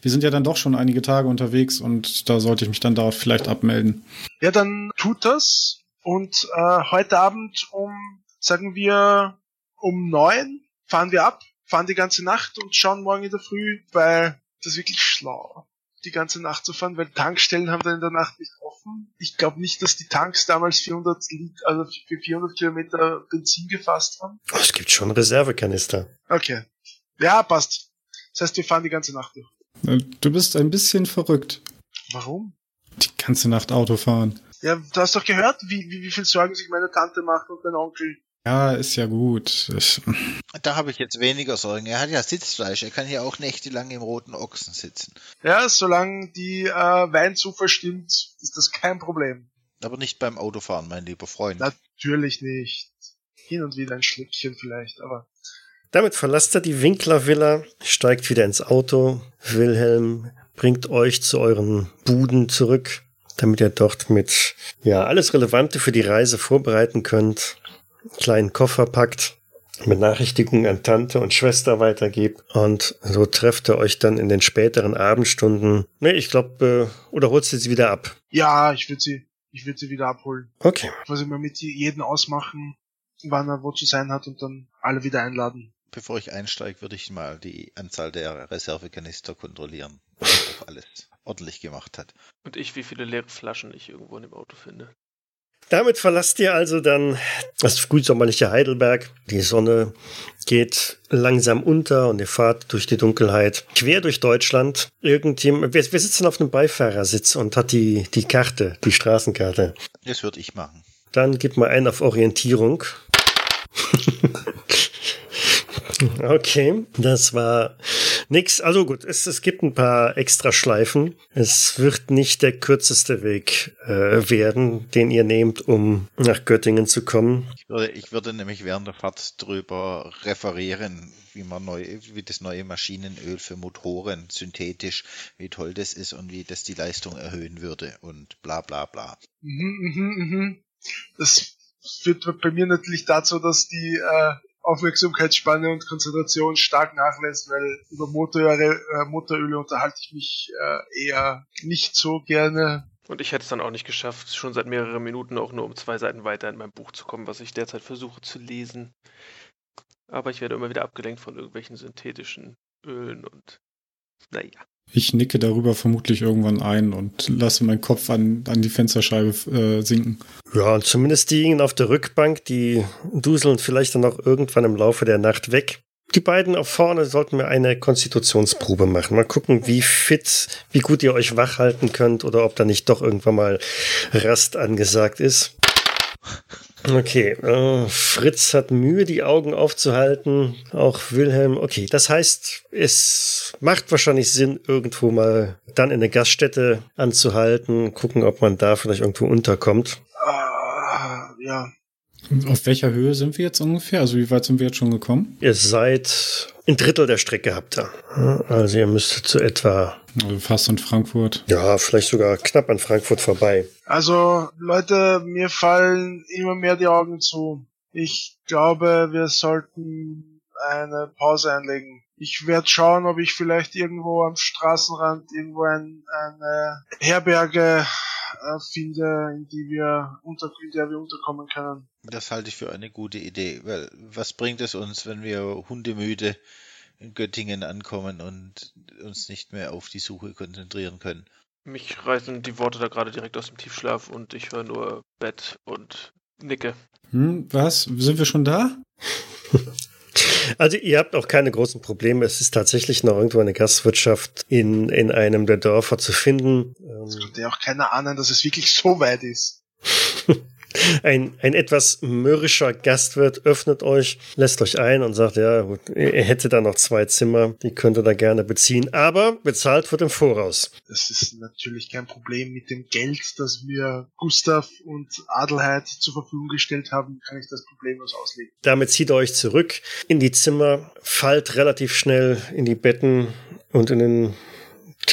wir sind ja dann doch schon einige Tage unterwegs und da sollte ich mich dann dort vielleicht abmelden. Ja, dann tut das. Und äh, heute Abend um, sagen wir, um neun fahren wir ab, fahren die ganze Nacht und schauen morgen in der Früh, weil das ist wirklich schlau, die ganze Nacht zu fahren, weil Tankstellen haben dann in der Nacht nicht offen. Ich glaube nicht, dass die Tanks damals 400 Liter, also für 400 Kilometer Benzin gefasst haben. Oh, es gibt schon Reservekanister. Okay. Ja, passt. Das heißt, wir fahren die ganze Nacht durch. Äh, Du bist ein bisschen verrückt. Warum? Die ganze Nacht Auto fahren. Ja, du hast doch gehört, wie, wie, wie viel Sorgen sich meine Tante macht und mein Onkel. Ja, ist ja gut. Ich, Da habe ich jetzt weniger Sorgen. Er hat ja Sitzfleisch. Er kann hier auch nächtelang im roten Ochsen sitzen. Ja, solange die äh, Weinzufuhr stimmt, ist das kein Problem. Aber nicht beim Autofahren, mein lieber Freund. Natürlich nicht. Hin und wieder ein Schlückchen vielleicht, aber Damit verlasst er die Winkler-Villa, steigt wieder ins Auto. Wilhelm bringt euch zu euren Buden zurück, damit ihr dort mit, ja, alles Relevante für die Reise vorbereiten könnt. Kleinen Koffer packt, Benachrichtigungen an Tante und Schwester weitergebt und so trefft ihr euch dann in den späteren Abendstunden. Nee, ich glaube, äh, oder holst du sie wieder ab? ja, ich würde sie, ich würde sie wieder abholen. Okay. Quasi mal mit jedem ausmachen, wann er wo zu sein hat und dann alle wieder einladen. Bevor ich einsteige, würde ich mal die Anzahl der Reservekanister kontrollieren. Ob alles ordentlich gemacht hat. Und ich, wie viele leere Flaschen ich irgendwo in dem Auto finde. Damit verlasst ihr also dann das frühsommerliche Heidelberg. Die Sonne geht langsam unter und ihr fahrt durch die Dunkelheit quer durch Deutschland. Irgendjemand, wer sitzt denn auf einem Beifahrersitz und hat die, die Karte, die Straßenkarte? Das würde ich machen. Dann gib mal einen auf Orientierung. okay, das war Nix, also gut, es, es gibt ein paar Extraschleifen. Es wird nicht der kürzeste Weg äh, werden, den ihr nehmt, um nach Göttingen zu kommen. Ich würde, ich würde nämlich während der Fahrt drüber referieren, wie man neu, wie das neue Maschinenöl für Motoren synthetisch, wie toll das ist und wie das die Leistung erhöhen würde und bla bla bla. Mhm, mhm, mhm. Das führt bei mir natürlich dazu, dass die äh, Aufmerksamkeitsspanne und Konzentration stark nachlässt, weil über Motoröle, äh, Motoröle unterhalte ich mich äh, eher nicht so gerne. Und ich hätte es dann auch nicht geschafft, schon seit mehreren Minuten auch nur um zwei Seiten weiter in mein Buch zu kommen, was ich derzeit versuche zu lesen. Aber ich werde immer wieder abgelenkt von irgendwelchen synthetischen Ölen und naja. Ich nicke darüber vermutlich irgendwann ein und lasse meinen Kopf an, an die Fensterscheibe äh, sinken. Ja, und zumindest diejenigen auf der Rückbank, die duseln vielleicht dann auch irgendwann im Laufe der Nacht weg. Die beiden auf vorne sollten wir eine Konstitutionsprobe machen. Mal gucken, wie fit, wie gut ihr euch wach halten könnt oder ob da nicht doch irgendwann mal Rast angesagt ist. Okay, äh, Fritz hat Mühe, die Augen aufzuhalten. Auch Wilhelm. Okay, das heißt, es macht wahrscheinlich Sinn, irgendwo mal dann in eine Gaststätte anzuhalten, gucken, ob man da vielleicht irgendwo unterkommt. Ah, ja. Auf welcher Höhe sind wir jetzt ungefähr? Also wie weit sind wir jetzt schon gekommen? Ihr seid ein Drittel der Strecke habt ihr. Also ihr müsst zu etwa Also fast in Frankfurt. ja, vielleicht sogar knapp an Frankfurt vorbei. Also, Leute, mir fallen immer mehr die Augen zu. Ich glaube, wir sollten eine Pause einlegen. Ich werde schauen, ob ich vielleicht irgendwo am Straßenrand irgendwo ein, eine Herberge äh, finde, in die wir unter, in der wir unterkommen können. Das halte ich für eine gute Idee, weil was bringt es uns, wenn wir hundemüde in Göttingen ankommen und uns nicht mehr auf die Suche konzentrieren können? Mich reißen die Worte da gerade direkt aus dem Tiefschlaf und ich höre nur Bett und nicke. Hm, was? Sind wir schon da? Also ihr habt auch keine großen Probleme. Es ist tatsächlich noch irgendwo eine Gastwirtschaft in, in einem der Dörfer zu finden. Es könnte ja auch keiner ahnen, dass es wirklich so weit ist. Ein, ein etwas mürrischer Gastwirt öffnet euch, lässt euch ein und sagt, ja, gut, er hätte da noch zwei Zimmer, die könnt ihr da gerne beziehen, aber bezahlt wird im Voraus. Das ist natürlich kein Problem mit dem Geld, das mir Gustav und Adelheid zur Verfügung gestellt haben, kann ich das problemlos auslegen. Damit zieht ihr euch zurück in die Zimmer, fallt relativ schnell in die Betten und in den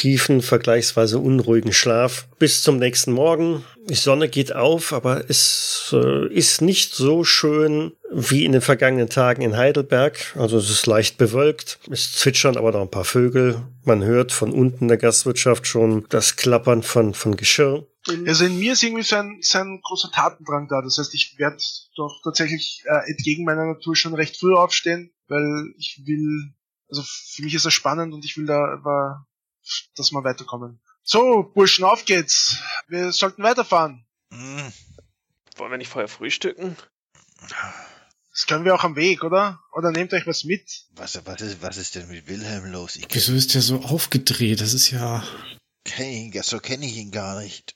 tiefen, vergleichsweise unruhigen Schlaf bis zum nächsten Morgen. Die Sonne geht auf, aber es äh, ist nicht so schön wie in den vergangenen Tagen in Heidelberg. Also es ist leicht bewölkt. Es zwitschern aber noch ein paar Vögel. Man hört von unten der Gastwirtschaft schon das Klappern von, von Geschirr. Also in mir ist irgendwie so ein, so ein großer Tatendrang da. Das heißt, ich werde doch tatsächlich äh, entgegen meiner Natur schon recht früh aufstehen, weil ich will, also für mich ist das spannend und ich will da dass wir weiterkommen. So, Burschen, auf geht's. Wir sollten weiterfahren. Hm, Wollen wir nicht vorher frühstücken? Das können wir auch am Weg, oder? Oder nehmt euch was mit. was, was, ist, was ist denn mit Wilhelm los? Ich Wieso ist der so aufgedreht? Das ist ja. kenn ihn, so kenne ich ihn gar nicht.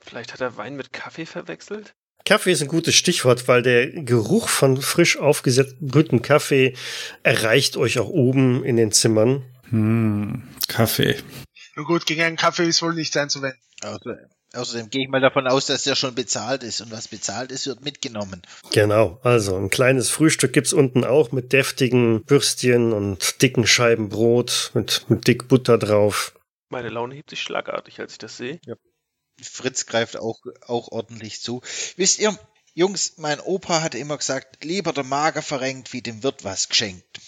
Vielleicht hat er Wein mit Kaffee verwechselt? Kaffee ist ein gutes Stichwort, weil der Geruch von frisch aufgebrühtem Kaffee erreicht euch auch oben in den Zimmern. Hm, Kaffee. Na gut, gegen einen Kaffee ist wohl nichts einzuwenden. Außer, außerdem gehe ich mal davon aus, dass der schon bezahlt ist und was bezahlt ist, wird mitgenommen. Genau, also ein kleines Frühstück gibt's unten auch mit deftigen Würstchen und dicken Scheiben Brot mit, mit dick Butter drauf. Meine Laune hebt sich schlagartig, als ich das sehe. Fritz greift auch, auch ordentlich zu. Wisst ihr, Jungs, mein Opa hatte immer gesagt, lieber der Mager verrenkt, wie dem Wirt was geschenkt.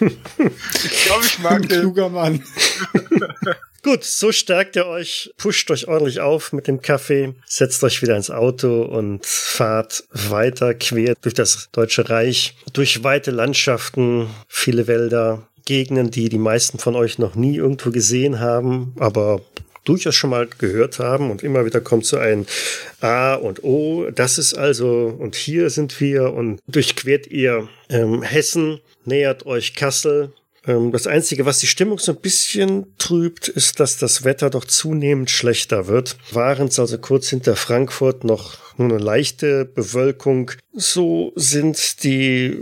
Ich glaube, ich mag Ein den. kluger Mann. Gut, so stärkt ihr euch, pusht euch ordentlich auf mit dem Kaffee, setzt euch wieder ins Auto und fahrt weiter quer durch das Deutsche Reich, durch weite Landschaften, viele Wälder, Gegenden, die die meisten von euch noch nie irgendwo gesehen haben, aber durchaus schon mal gehört haben und immer wieder kommt so ein A und O. Das ist also, und hier sind wir und durchquert ihr ähm, Hessen, nähert euch Kassel, ähm, das Einzige, was die Stimmung so ein bisschen trübt, ist, dass das Wetter doch zunehmend schlechter wird. Waren es also kurz hinter Frankfurt noch nur eine leichte Bewölkung, so sind die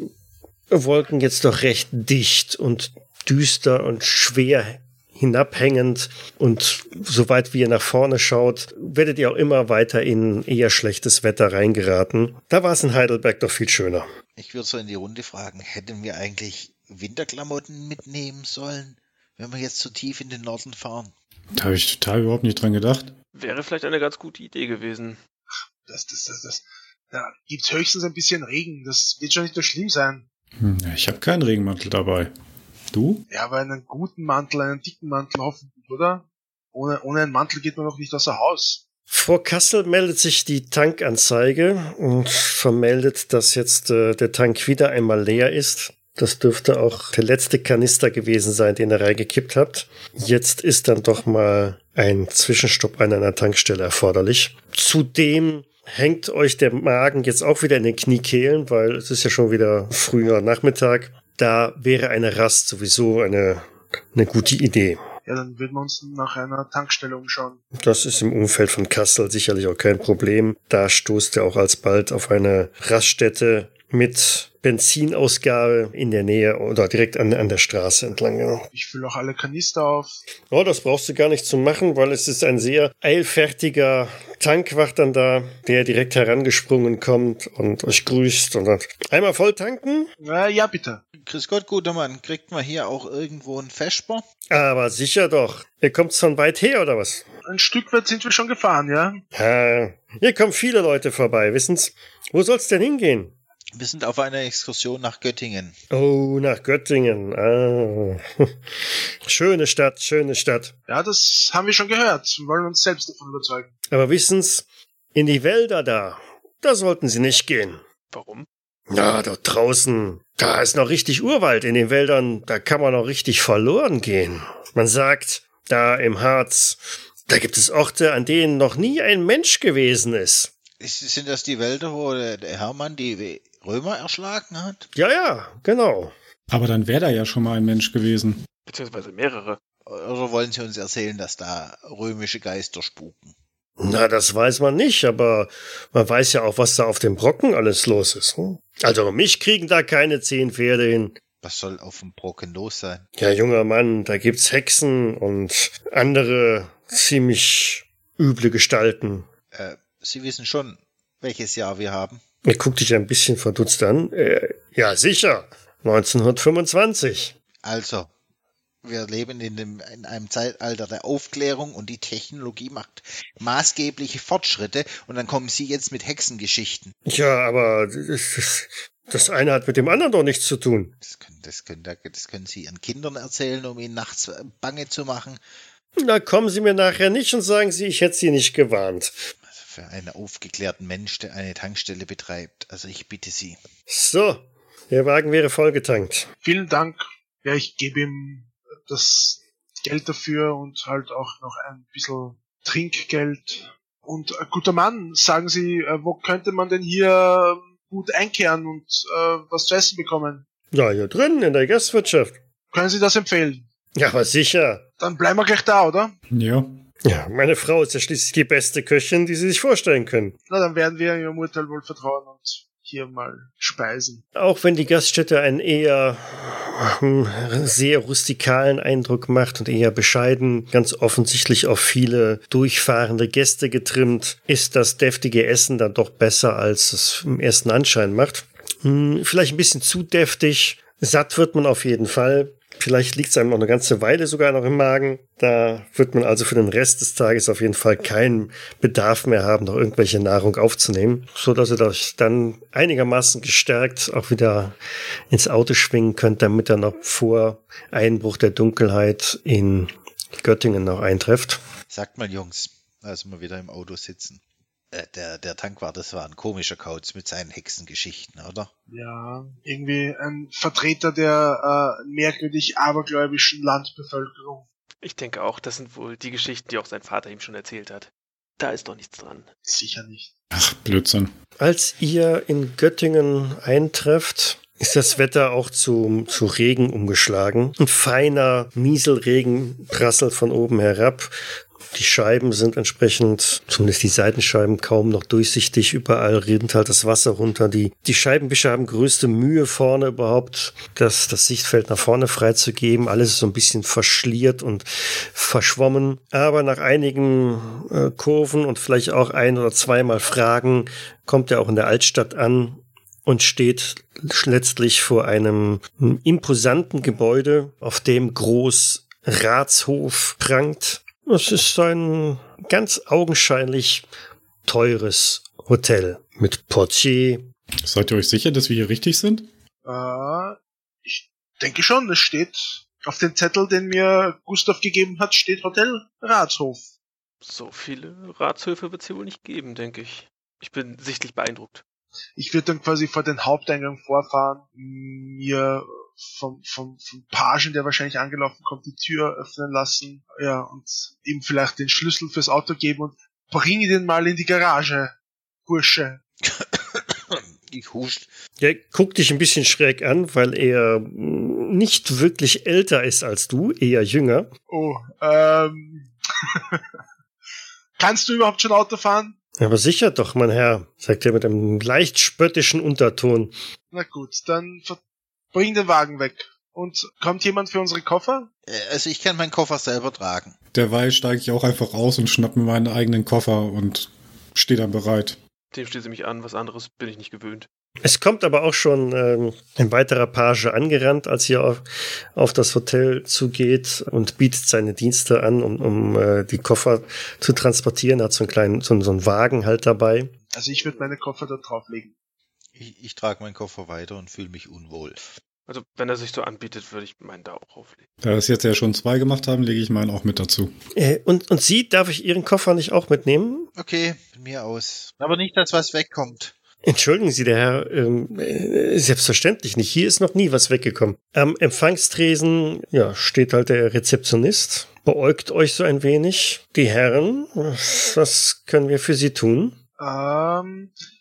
Wolken jetzt doch recht dicht und düster und schwer hinabhängend und soweit wie ihr nach vorne schaut, werdet ihr auch immer weiter in eher schlechtes Wetter reingeraten. Da war es in Heidelberg doch viel schöner. Ich würde so in die Runde fragen, hätten wir eigentlich Winterklamotten mitnehmen sollen, wenn wir jetzt so tief in den Norden fahren? Da habe ich total überhaupt nicht dran gedacht. Wäre vielleicht eine ganz gute Idee gewesen. Das, das, das, das. Da gibt's höchstens ein bisschen Regen. Das wird schon nicht so schlimm sein. Hm, Ich habe keinen Regenmantel dabei. Du? Ja, aber einen guten Mantel, einen dicken Mantel hoffentlich, oder? Ohne, ohne einen Mantel geht man noch nicht außer Haus. Vor Kassel meldet sich die Tankanzeige und vermeldet, dass jetzt äh, der Tank wieder einmal leer ist. Das dürfte auch der letzte Kanister gewesen sein, den ihr reingekippt habt. Jetzt ist dann doch mal ein Zwischenstopp an einer Tankstelle erforderlich. Zudem hängt euch der Magen jetzt auch wieder in den Kniekehlen, weil es ist ja schon wieder früher Nachmittag. Da wäre eine Rast sowieso eine, eine gute Idee. Ja, dann würden wir uns nach einer Tankstelle umschauen. Das ist im Umfeld von Kassel sicherlich auch kein Problem. Da stoßt er auch alsbald auf eine Raststätte mit Benzinausgabe in der Nähe oder direkt an, an der Straße entlang. Ja. Ich fülle auch alle Kanister auf. Oh, das brauchst du gar nicht zu machen, weil es ist ein sehr eilfertiger Tankwacht dann da, der direkt herangesprungen kommt und euch grüßt und sagt, einmal voll tanken? Äh, ja, bitte. Grüß Gott, guter Mann, kriegt man hier auch irgendwo einen Vesper? Aber sicher doch. Ihr kommt von weit her oder was? Ein Stück weit sind wir schon gefahren, ja? Ja, hier kommen viele Leute vorbei, wissen's? Wo soll's denn hingehen? Wir sind auf einer Exkursion nach Göttingen. Oh, nach Göttingen. Ah. schöne Stadt, schöne Stadt. Ja, das haben wir schon gehört. Wir wollen uns selbst davon überzeugen. Aber wissen's, in die Wälder da, da sollten Sie nicht gehen. Warum? Na, dort draußen, da ist noch richtig Urwald in den Wäldern, da kann man noch richtig verloren gehen. Man sagt, da im Harz, da gibt es Orte, an denen noch nie ein Mensch gewesen ist. Sind das die Wälder, wo der, der Hermann die Römer erschlagen hat? Ja, ja, genau. Aber dann wäre da ja schon mal ein Mensch gewesen. Beziehungsweise mehrere. Oder wollen Sie uns erzählen, dass da römische Geister spuken? Na, das weiß man nicht, aber man weiß ja auch, was da auf dem Brocken alles los ist. Hm? Also mich kriegen da keine zehn Pferde hin. Was soll auf dem Brocken los sein? Ja, junger Mann, da gibt's Hexen und andere ziemlich üble Gestalten. Äh, Sie wissen schon, welches Jahr wir haben. Er guckt dich ein bisschen verdutzt an. Äh, ja, sicher. 1925. Also, wir leben in, dem, in einem Zeitalter der Aufklärung und die Technologie macht maßgebliche Fortschritte und dann kommen Sie jetzt mit Hexengeschichten. Ja, aber das, das eine hat mit dem anderen doch nichts zu tun. Das können, das, können, das können Sie Ihren Kindern erzählen, um ihnen nachts bange zu machen. Na, kommen Sie mir nachher nicht und sagen Sie, ich hätte Sie nicht gewarnt. Für einen aufgeklärten Mensch, der eine Tankstelle betreibt. Also ich bitte Sie. So, der Wagen wäre vollgetankt. Vielen Dank. Ja, ich gebe ihm das Geld dafür und halt auch noch ein bisschen Trinkgeld. Und äh, guter Mann, sagen Sie, äh, wo könnte man denn hier gut einkehren und äh, was zu essen bekommen? Ja, hier drin in der Gastwirtschaft. Können Sie das empfehlen? Ja, aber sicher. Dann bleiben wir gleich da, oder? Ja. Ja, meine Frau ist ja schließlich die beste Köchin, die Sie sich vorstellen können. Na, dann werden wir Ihrem Urteil wohl vertrauen und hier mal speisen. Auch wenn die Gaststätte einen eher hm, sehr rustikalen Eindruck macht und eher bescheiden, ganz offensichtlich auf viele durchfahrende Gäste getrimmt, ist das deftige Essen dann doch besser, als es im ersten Anschein macht. Hm, vielleicht ein bisschen zu deftig. Satt wird man auf jeden Fall. Vielleicht liegt es einem noch eine ganze Weile sogar noch im Magen. Da wird man also für den Rest des Tages auf jeden Fall keinen Bedarf mehr haben, noch irgendwelche Nahrung aufzunehmen, so dass ihr euch dann einigermaßen gestärkt auch wieder ins Auto schwingen könnt, damit er noch vor Einbruch der Dunkelheit in Göttingen noch eintrefft. Sagt mal, Jungs, als wir wieder im Auto sitzen. Äh, der, der Tankwart, das war ein komischer Kauz mit seinen Hexengeschichten, oder? Ja, irgendwie ein Vertreter der äh, merkwürdig abergläubischen Landbevölkerung. Ich denke auch, das sind wohl die Geschichten, die auch sein Vater ihm schon erzählt hat. Da ist doch nichts dran. Sicher nicht. Ach, Blödsinn. Als ihr in Göttingen eintrefft, ist das Wetter auch zu, zu Regen umgeschlagen. Ein feiner Nieselregen prasselt von oben herab. Die Scheiben sind entsprechend, zumindest die Seitenscheiben, kaum noch durchsichtig. Überall rinnt halt das Wasser runter. Die, die Scheibenwischer haben größte Mühe vorne überhaupt, das, das Sichtfeld nach vorne freizugeben. Alles ist so ein bisschen verschliert und verschwommen. Aber nach einigen äh, Kurven und vielleicht auch ein oder zweimal Fragen kommt er auch in der Altstadt an und steht letztlich vor einem imposanten Gebäude, auf dem groß Ratshof prangt. Es ist ein ganz augenscheinlich teures Hotel mit Portier. Seid ihr euch sicher, dass wir hier richtig sind? Äh, ich denke schon, es steht auf dem Zettel, den mir Gustav gegeben hat, steht Hotel Ratshof. So viele Ratshöfe wird es hier wohl nicht geben, denke ich. Ich bin sichtlich beeindruckt. Ich würde dann quasi vor den Haupteingang vorfahren, mir vom, vom, vom Pagen, der wahrscheinlich angelaufen kommt, die Tür öffnen lassen, ja, und ihm vielleicht den Schlüssel fürs Auto geben und bringe den mal in die Garage, Bursche. Ich hust. Der guckt dich ein bisschen schräg an, weil er nicht wirklich älter ist als du, eher jünger. Oh, ähm. Kannst du überhaupt schon Auto fahren? Aber sicher doch, mein Herr, sagt er mit einem leicht spöttischen Unterton. Na gut, dann bring den Wagen weg. Und kommt jemand für unsere Koffer? Äh, Also ich kann meinen Koffer selber tragen. Derweil steige ich auch einfach aus und schnapp mir meinen eigenen Koffer und stehe dann bereit. Dem steht sie mich an, was anderes bin ich nicht gewöhnt. Es kommt aber auch schon ähm, ein weiterer Page angerannt, als ihr auf, auf das Hotel zugeht und bietet seine Dienste an, um, um äh, die Koffer zu transportieren. Er hat so einen kleinen, so, so einen Wagen halt dabei. Also ich würde meine Koffer da drauflegen. Ich, ich trage meinen Koffer weiter und fühle mich unwohl. Also, wenn er sich so anbietet, würde ich meinen da auch auflegen. Da wir es jetzt ja schon zwei gemacht haben, lege ich meinen auch mit dazu. Äh, und, und Sie, darf ich Ihren Koffer nicht auch mitnehmen? Okay, von mir aus. Aber nicht, dass was wegkommt. Entschuldigen Sie, der Herr, ähm, äh, selbstverständlich nicht. Hier ist noch nie was weggekommen. Am Empfangstresen, ja, steht halt der Rezeptionist, beäugt euch so ein wenig. Die Herren, was können wir für Sie tun? Ähm, äh,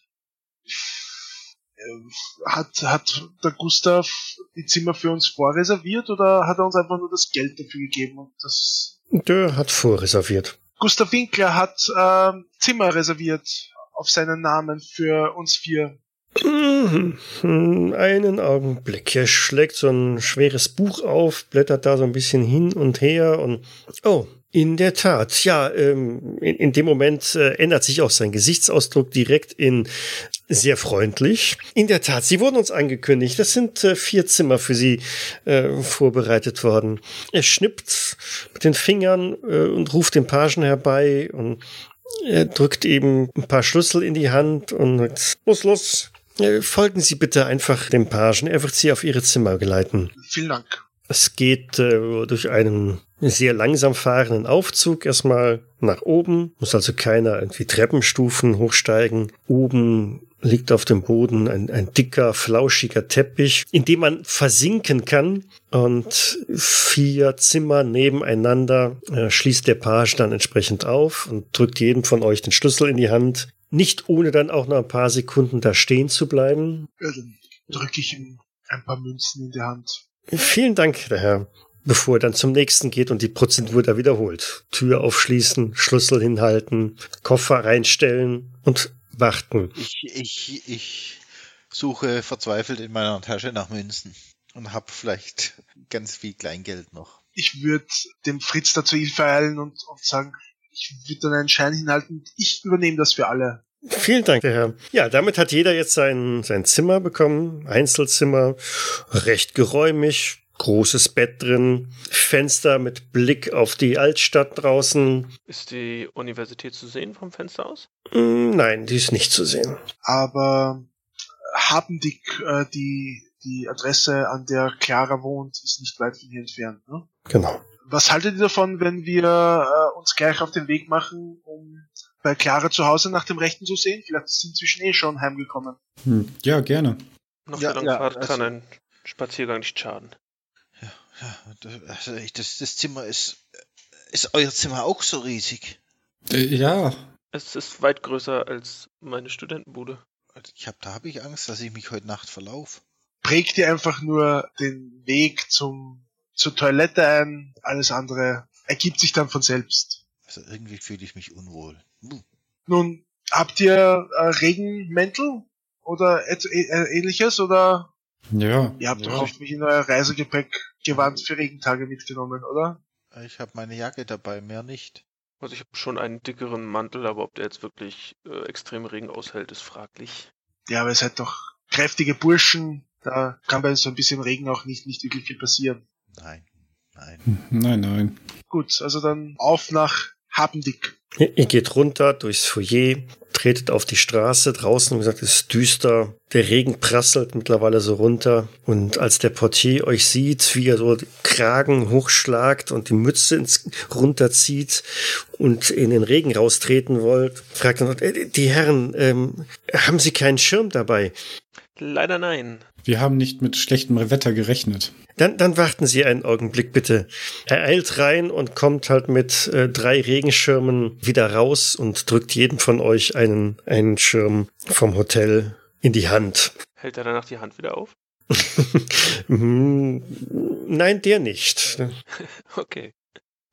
hat, hat der Gustav die Zimmer für uns vorreserviert oder hat er uns einfach nur das Geld dafür gegeben und das Der hat vorreserviert. Gustav Winkler hat ähm, Zimmer reserviert auf seinen Namen für uns vier. Mhm. Einen Augenblick. Er schlägt so ein schweres Buch auf, blättert da so ein bisschen hin und her und oh, in der Tat, ja, ähm, in, in dem Moment äh, ändert sich auch sein Gesichtsausdruck direkt in sehr freundlich. In der Tat, Sie wurden uns angekündigt. Das sind äh, vier Zimmer für Sie äh, vorbereitet worden. Er schnippt mit den Fingern äh, und ruft den Pagen herbei und drückt ihm ein paar Schlüssel in die Hand und sagt, los, los, äh, folgen Sie bitte einfach dem Pagen. Er wird Sie auf Ihre Zimmer geleiten. Vielen Dank. Es geht äh, durch einen sehr langsam fahrenden Aufzug erstmal nach oben, muss also keiner irgendwie Treppenstufen hochsteigen. Oben liegt auf dem Boden ein, ein dicker, flauschiger Teppich, in dem man versinken kann. Und vier Zimmer nebeneinander äh, schließt der Page dann entsprechend auf und drückt jedem von euch den Schlüssel in die Hand. Nicht ohne dann auch noch ein paar Sekunden da stehen zu bleiben. Ja, dann drücke ich ihm ein paar Münzen in die Hand. Vielen Dank, der Herr. Bevor er dann zum nächsten geht und die Prozedur da wiederholt. Tür aufschließen, Schlüssel hinhalten, Koffer reinstellen und warten. Ich, ich, ich suche verzweifelt in meiner Tasche nach Münzen und habe vielleicht ganz viel Kleingeld noch. Ich würde dem Fritz dazu eilen und, und sagen, ich würde dann einen Schein hinhalten. Ich übernehme das für alle. Vielen Dank, der Herr. Ja, damit hat jeder jetzt sein, sein Zimmer bekommen. Einzelzimmer, recht geräumig, großes Bett drin, Fenster mit Blick auf die Altstadt draußen. Ist die Universität zu sehen vom Fenster aus? Hm, Nein, die ist nicht zu sehen. Aber haben die, äh, die, die Adresse, an der Clara wohnt, ist nicht weit von hier entfernt. Ne? Genau. Was haltet ihr davon, wenn wir äh, uns gleich auf den Weg machen, um bei Clara zu Hause nach dem Rechten zu sehen? Vielleicht ist sie inzwischen eh schon heimgekommen. Hm, ja, gerne. Noch Ja, für lange ja, Fahrt also- kann ein Spaziergang nicht schaden. Ja, das, also das, das Zimmer ist. Ist euer Zimmer auch so riesig? Äh, ja, Es ist weit größer als meine Studentenbude. Ich hab, da habe ich Angst, dass ich mich heute Nacht verlaufe. Prägt ihr einfach nur den Weg zum, zur Toilette ein. Alles andere ergibt sich dann von selbst. Also irgendwie fühle ich mich unwohl. Hm. Nun, habt ihr äh, Regenmäntel oder äh, ähnliches oder Ja. ihr habt Ja. doch hoffentlich in euer Reisegepäck Gewand für Regentage mitgenommen, oder? Ich habe meine Jacke dabei, mehr nicht. Also ich habe schon einen dickeren Mantel, aber ob der jetzt wirklich äh, extrem Regen aushält, ist fraglich. Ja, aber ihr seid doch kräftige Burschen. Da kann bei so ein bisschen Regen auch nicht, nicht wirklich viel passieren. Nein, nein. Nein, nein. Gut, also dann auf nach Hapendick. Ihr ihr geht runter durchs Foyer, tretet auf die Straße. Draußen, wie gesagt, ist düster. Der Regen prasselt mittlerweile so runter. Und als der Portier euch sieht, wie er so Kragen hochschlagt und die Mütze ins, runterzieht und in den Regen raustreten wollt, fragt er noch, "Äh, die Herren, ähm, haben Sie keinen Schirm dabei? Leider nein. Wir haben nicht mit schlechtem Wetter gerechnet. Dann, dann warten Sie einen Augenblick bitte. Er eilt rein und kommt halt mit äh, drei Regenschirmen wieder raus und drückt jedem von euch einen, einen Schirm vom Hotel in die Hand. Hält er danach die Hand wieder auf? Hm, Nein, der nicht. Okay.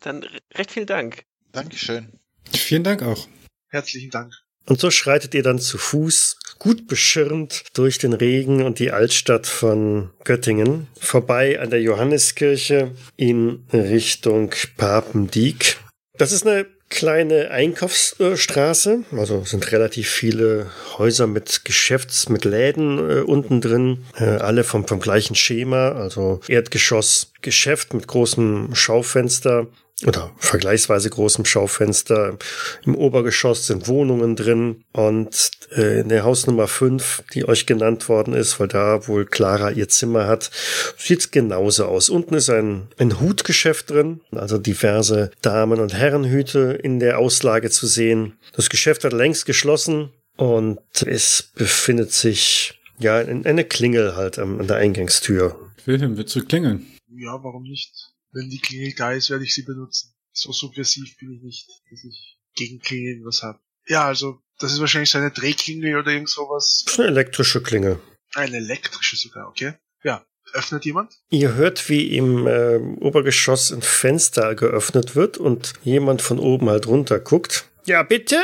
Dann re- recht vielen Dank. Dankeschön. Vielen Dank auch. Herzlichen Dank. Und so schreitet ihr dann zu Fuß, gut beschirmt, durch den Regen und die Altstadt von Göttingen, vorbei an der Johanneskirche in Richtung Papendiek. Das ist eine kleine Einkaufsstraße, also sind relativ viele Häuser mit Geschäfts-, mit Läden äh, unten drin, äh, alle vom, vom gleichen Schema, also Erdgeschoss, Geschäft mit großem Schaufenster oder vergleichsweise großem Schaufenster. Im Obergeschoss sind Wohnungen drin und äh, in der Hausnummer 5, die euch genannt worden ist, weil da wohl Clara ihr Zimmer hat, sieht's genauso aus. Unten ist ein, ein Hutgeschäft drin, also diverse Damen- und Herrenhüte in der Auslage zu sehen. Das Geschäft hat längst geschlossen und es befindet sich ja ein- eine Klingel halt am- an der Eingangstür. Wilhelm, willst du klingeln? Ja, warum nicht? Wenn die Klingel da ist, werde ich sie benutzen. So subversiv bin ich nicht, dass ich gegen Klingeln was habe. Ja, also, das ist wahrscheinlich so eine Drehklingel oder irgend sowas. Das ist eine elektrische Klingel. Eine elektrische sogar, okay? Ja. Öffnet jemand? Ihr hört, wie im äh, Obergeschoss ein Fenster geöffnet wird und jemand von oben halt runter guckt. Ja, bitte?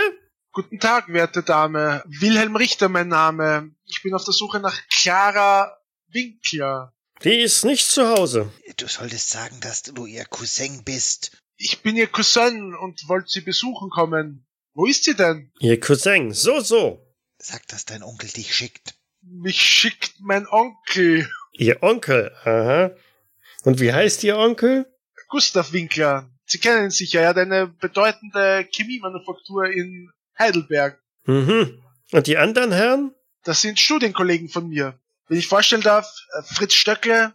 Guten Tag, werte Dame. Wilhelm Richter, mein Name. Ich bin auf der Suche nach Clara Winkler. Die ist nicht zu Hause. Du solltest sagen, dass du ihr Cousin bist. Ich bin ihr Cousin und wollte sie besuchen kommen. Wo ist sie denn? Ihr Cousin. So, so. Sag, dass dein Onkel dich schickt. Mich schickt mein Onkel, Ihr Onkel. Aha. Und wie heißt Ihr Onkel? Gustav Winkler. Sie kennen ihn sicher, er hat eine bedeutende Chemiemanufaktur in Heidelberg. Mhm. Und die anderen Herren? Das sind Studienkollegen von mir. Wenn ich vorstellen darf, äh, Fritz Stöckle,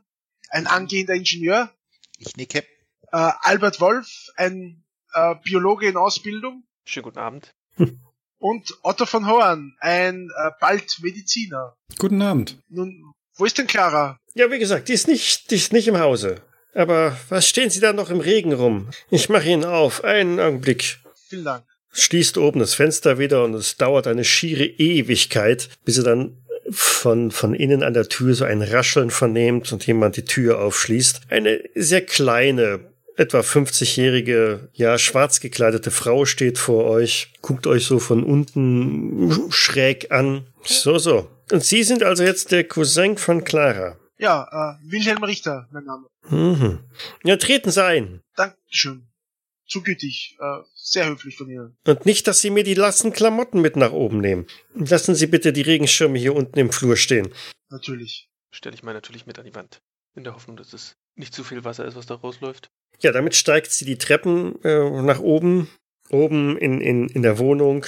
ein angehender Ingenieur, Ich nicke. äh, Albert Wolf, ein äh, Biologe in Ausbildung Schönen guten Abend. und Otto von Horn, ein äh, bald Mediziner. Guten Abend. Nun, wo ist denn Clara? Ja, wie gesagt, die ist nicht, die ist nicht im Hause. Aber was stehen Sie da noch im Regen rum? Ich mache Ihnen auf. Einen Augenblick. Vielen Dank. schließt oben das Fenster wieder und es dauert eine schiere Ewigkeit, bis ihr dann von, von innen an der Tür so ein Rascheln vernehmt und jemand die Tür aufschließt. Eine sehr kleine, etwa 50-jährige, ja, schwarz gekleidete Frau steht vor euch, guckt euch so von unten schräg an. So, so. Und Sie sind also jetzt der Cousin von Clara. Ja, äh, Wilhelm Richter, mein Name. Mhm. Ja, treten Sie ein. Dankeschön. Zu gütig. Äh, sehr höflich von Ihnen. Und nicht, dass Sie mir die lassen Klamotten mit nach oben nehmen. Lassen Sie bitte die Regenschirme hier unten im Flur stehen. Natürlich. Stelle ich mir natürlich mit an die Wand. In der Hoffnung, dass es nicht zu viel Wasser ist, was da rausläuft. Ja, damit steigt sie die Treppen äh, nach oben. Oben in, in, in der Wohnung.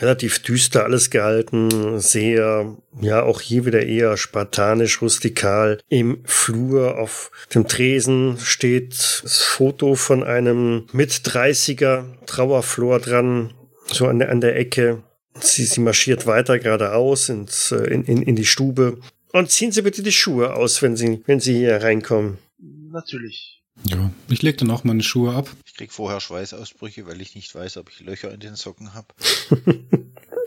Relativ düster alles gehalten. Sehr, ja, auch hier wieder eher spartanisch, rustikal. Im Flur auf dem Tresen steht das Foto von einem mit 30er Trauerflor dran. So an der, an der Ecke. Sie, sie marschiert weiter geradeaus ins, äh, in, in, in die Stube. Und ziehen Sie bitte die Schuhe aus, wenn Sie, wenn Sie hier reinkommen. Natürlich. Ja, ich leg dann auch meine Schuhe ab. Ich krieg vorher Schweißausbrüche, weil ich nicht weiß, ob ich Löcher in den Socken habe.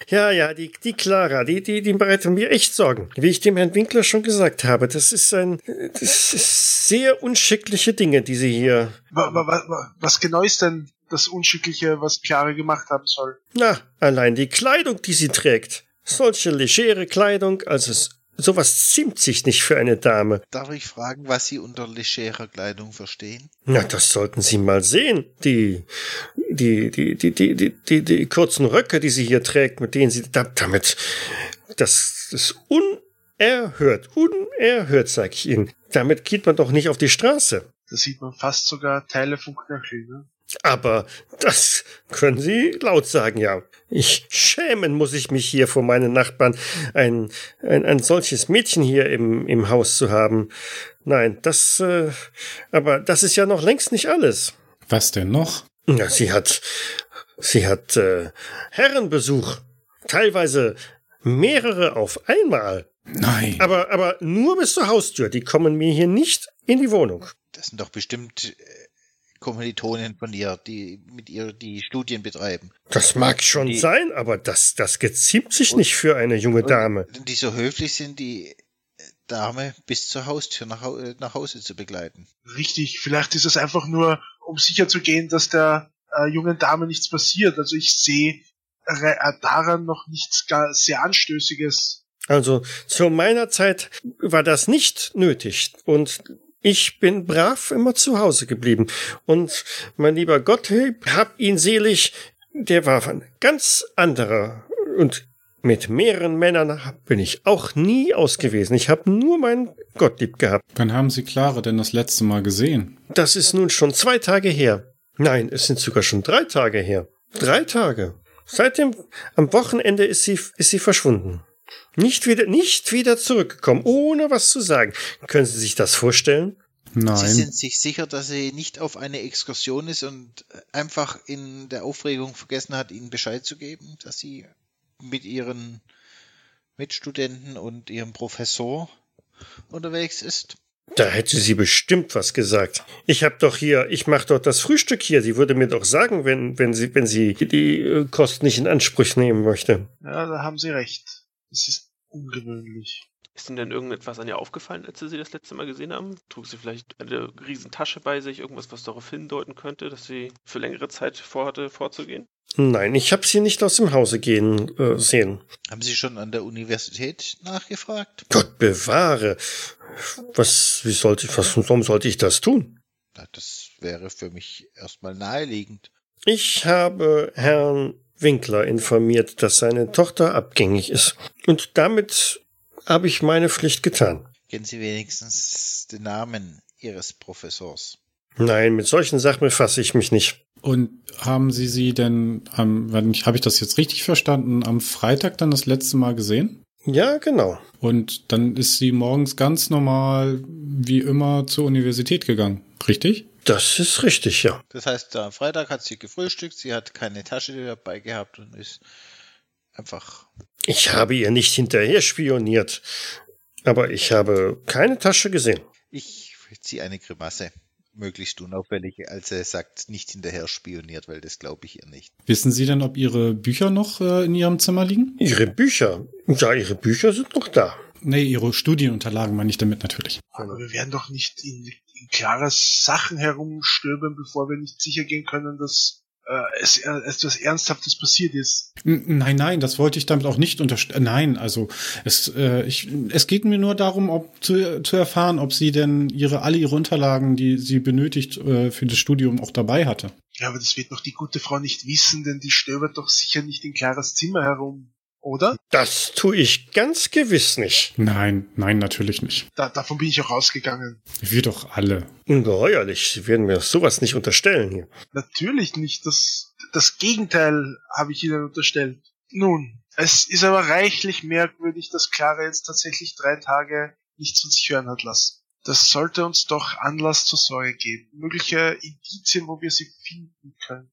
Ja, ja, die, die Clara, die, die, die bereitet mir echt Sorgen. Wie ich dem Herrn Winkler schon gesagt habe, das ist ein, das ist sehr unschickliche Dinge, die sie hier. Wa, wa, wa, wa- was genau ist denn das Unschickliche, was Clara gemacht haben soll. Na, allein die Kleidung, die sie trägt. Solche legere Kleidung, also es, sowas ziemt sich nicht für eine Dame. Darf ich fragen, was Sie unter legerer Kleidung verstehen? Na, das sollten Sie mal sehen. Die, die, die, die, die, die, die, die kurzen Röcke, die sie hier trägt, mit denen sie da, damit, das ist unerhört, unerhört, sag ich Ihnen. Damit geht man doch nicht auf die Straße. Da sieht man fast sogar Teile vom Knöchel. Ne? Aber das können Sie laut sagen, ja. Ich schämen muss ich mich hier vor meinen Nachbarn, ein, ein, ein solches Mädchen hier im, im Haus zu haben. Nein, das, äh, aber das ist ja noch längst nicht alles. Was denn noch? Ja, sie hat, sie hat äh, Herrenbesuch, teilweise mehrere auf einmal. Nein. Aber, aber nur bis zur Haustür. Die kommen mir hier nicht in die Wohnung. Das sind doch bestimmt äh, Kommilitonen von ihr, die mit ihr die Studien betreiben. Das mag schon Die- sein, aber das, das geziemt sich nicht für eine junge Dame. Die so höflich sind, die Dame bis zur Haustür nach, äh, nach Hause zu begleiten. Richtig, vielleicht ist es einfach nur, um sicher zu gehen, dass der äh, jungen Dame nichts passiert. Also ich sehe äh, daran noch nichts gar sehr Anstößiges. Also zu meiner Zeit war das nicht nötig und ich bin brav immer zu Hause geblieben. Und mein lieber Gottlieb, hab ihn selig, der war ein ganz anderer und mit mehreren Männern bin ich auch nie aus gewesen. Ich habe nur meinen Gottlieb gehabt. Wann haben Sie Clara denn das letzte Mal gesehen? Das ist nun schon zwei Tage her. Nein, es sind sogar schon drei Tage her. Drei Tage. Seitdem, am Wochenende ist sie, ist sie verschwunden. Nicht wieder, nicht wieder zurückgekommen, ohne was zu sagen. Können Sie sich das vorstellen? Sie Nein. sind sich sicher, dass sie nicht auf eine Exkursion ist und einfach in der Aufregung vergessen hat, ihnen Bescheid zu geben, dass sie mit ihren Mitstudenten und ihrem Professor unterwegs ist. Da hätte sie bestimmt was gesagt. Ich hab doch hier, ich mach doch das Frühstück hier. Sie würde mir doch sagen, wenn, wenn sie, wenn sie die äh, Kost nicht in Anspruch nehmen möchte. Ja, da haben Sie recht. Es ist ungewöhnlich. Ist Ihnen denn irgendetwas an ihr aufgefallen, als Sie sie das letzte Mal gesehen haben? Trug sie vielleicht eine riesen Tasche bei sich, irgendwas, was darauf hindeuten könnte, dass sie für längere Zeit vorhatte, vorzugehen? Nein, ich hab sie nicht aus dem Hause gehen äh, sehen. Haben Sie schon an der Universität nachgefragt? Gott bewahre. Was, wie sollte ich, was, warum sollte ich das tun? Das wäre für mich erstmal naheliegend. Ich habe Herrn Winkler informiert, dass seine Tochter abgängig ist. Und damit habe ich meine Pflicht getan. Kennen Sie wenigstens den Namen Ihres Professors? Nein, mit solchen Sachen befasse ich mich nicht. Und haben Sie sie denn, am, wenn ich, habe ich das jetzt richtig verstanden, am Freitag dann das letzte Mal gesehen? Ja, genau. Und dann ist sie morgens ganz normal wie immer zur Universität gegangen, richtig? Das ist richtig, ja. Das heißt, am Freitag hat sie gefrühstückt, sie hat keine Tasche dabei gehabt und ist einfach. Ich habe ihr nicht hinterher spioniert. Aber ich habe keine Tasche gesehen. Ich ziehe eine Grimasse. Möglichst unauffällig, als er sagt, nicht hinterher spioniert, weil das glaube ich ihr nicht. Wissen Sie denn, ob Ihre Bücher noch äh, in Ihrem Zimmer liegen? Ihre Bücher. Ja, ihre Bücher sind noch da. Nee, Ihre Studienunterlagen meine ich damit natürlich. Aber wir werden doch nicht in, in Claras Sachen herumstöbern, bevor wir nicht sicher gehen können, dass äh, es äh, etwas Ernsthaftes passiert ist. Nein, nein, das wollte ich damit auch nicht unterstellen. Nein, also es, äh, ich, es geht mir nur darum, ob zu, zu erfahren, ob sie denn ihre alle ihre Unterlagen, die sie benötigt äh, für das Studium, auch dabei hatte. Ja, aber das wird doch die gute Frau nicht wissen, denn die stöbert doch sicher nicht in Claras Zimmer herum, oder? Das tue ich ganz gewiss nicht. Nein, nein, natürlich nicht. Da, davon bin ich auch ausgegangen. Wir doch alle. Ungeheuerlich. Sie werden mir sowas nicht unterstellen hier. Natürlich nicht. Das, das Gegenteil habe ich Ihnen unterstellt. Nun, es ist aber reichlich merkwürdig, dass Clara jetzt tatsächlich drei Tage nichts von sich hören hat lassen. Das sollte uns doch Anlass zur Sorge geben. Mögliche Indizien, wo wir sie finden können.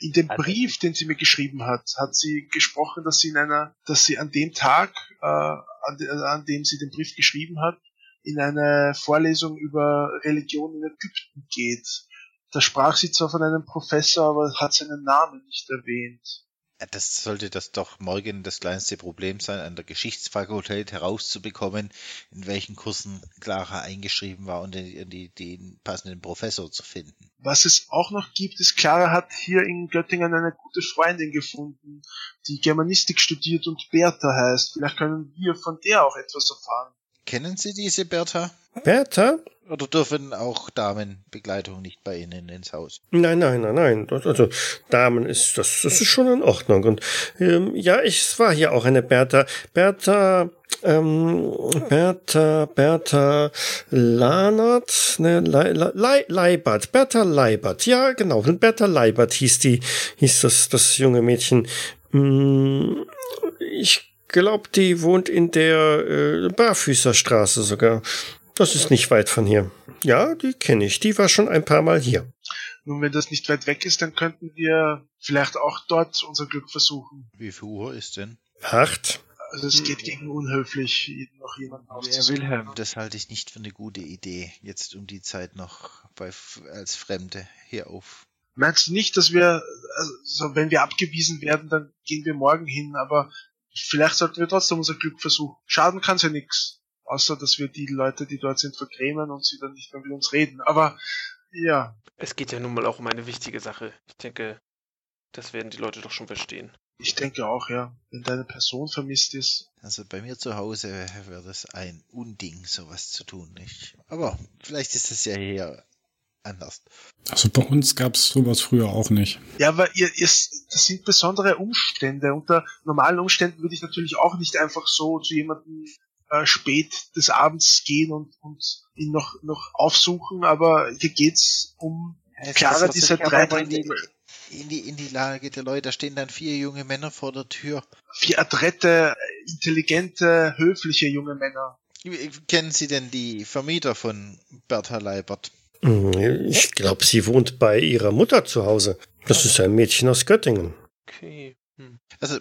In dem Also- Brief, den sie mir geschrieben hat, hat sie gesprochen, dass sie in einer, dass sie an dem Tag, äh, an, de, an dem sie den Brief geschrieben hat, in eine Vorlesung über Religion in Ägypten geht. Da sprach sie zwar von einem Professor, aber hat seinen Namen nicht erwähnt. Das sollte das doch morgen das kleinste Problem sein, an der Geschichtsfakultät herauszubekommen, in welchen Kursen Clara eingeschrieben war und den, den, den passenden Professor zu finden. Was es auch noch gibt, ist, Clara hat hier in Göttingen eine gute Freundin gefunden, die Germanistik studiert und Bertha heißt. Vielleicht können wir von der auch etwas erfahren. Kennen Sie diese Bertha? Bertha? Oder dürfen auch Damenbegleitung nicht bei Ihnen ins Haus? Nein, nein, nein, nein. Also Damen ist das, das ist schon in Ordnung. Und ähm, ja, ich es war hier auch eine Bertha. Bertha, ähm, Bertha, Bertha Lanert, ne, Le, Le, Leibert, Bertha Leibert. Ja, genau. Bertha Leibert hieß die, hieß das, das junge Mädchen. Hm, ich glaube, die wohnt in der äh, Barfüßerstraße sogar. Das ist nicht weit von hier. Ja, die kenne ich. Die war schon ein paar Mal hier. Nun, wenn das nicht weit weg ist, dann könnten wir vielleicht auch dort unser Glück versuchen. Wie viel Uhr ist denn? Acht. Also es geht gegen unhöflich, noch jemanden auszusuchen. Wilhelm. Das halte ich nicht für eine gute Idee, jetzt um die Zeit noch bei, als Fremde hier auf. Meinst du nicht, dass wir, also wenn wir abgewiesen werden, dann gehen wir morgen hin, aber vielleicht sollten wir trotzdem unser Glück versuchen. Schaden kann's ja nix außer dass wir die Leute, die dort sind, vergrämen und sie dann nicht mehr mit uns reden. Aber ja. Es geht ja nun mal auch um eine wichtige Sache. Ich denke, das werden die Leute doch schon verstehen. Ich denke auch, ja. Wenn deine Person vermisst ist. Also bei mir zu Hause wäre das ein Unding, sowas zu tun, nicht? Aber vielleicht ist das ja hier anders. Also bei uns gab es sowas früher auch nicht. Ja, aber ihr, ihr, das sind besondere Umstände. Unter normalen Umständen würde ich natürlich auch nicht einfach so zu jemandem äh, spät des Abends gehen und, und ihn noch, noch aufsuchen, aber hier geht's um ja, Clara, diese drei in die, in die, in die Lage der Leute, da stehen dann vier junge Männer vor der Tür. Vier adrette, intelligente, höfliche junge Männer. Kennen Sie denn die Vermieter von Bertha Leibert? Ich glaube, sie wohnt bei ihrer Mutter zu Hause. Das ist ein Mädchen aus Göttingen. Okay. Hm. Also,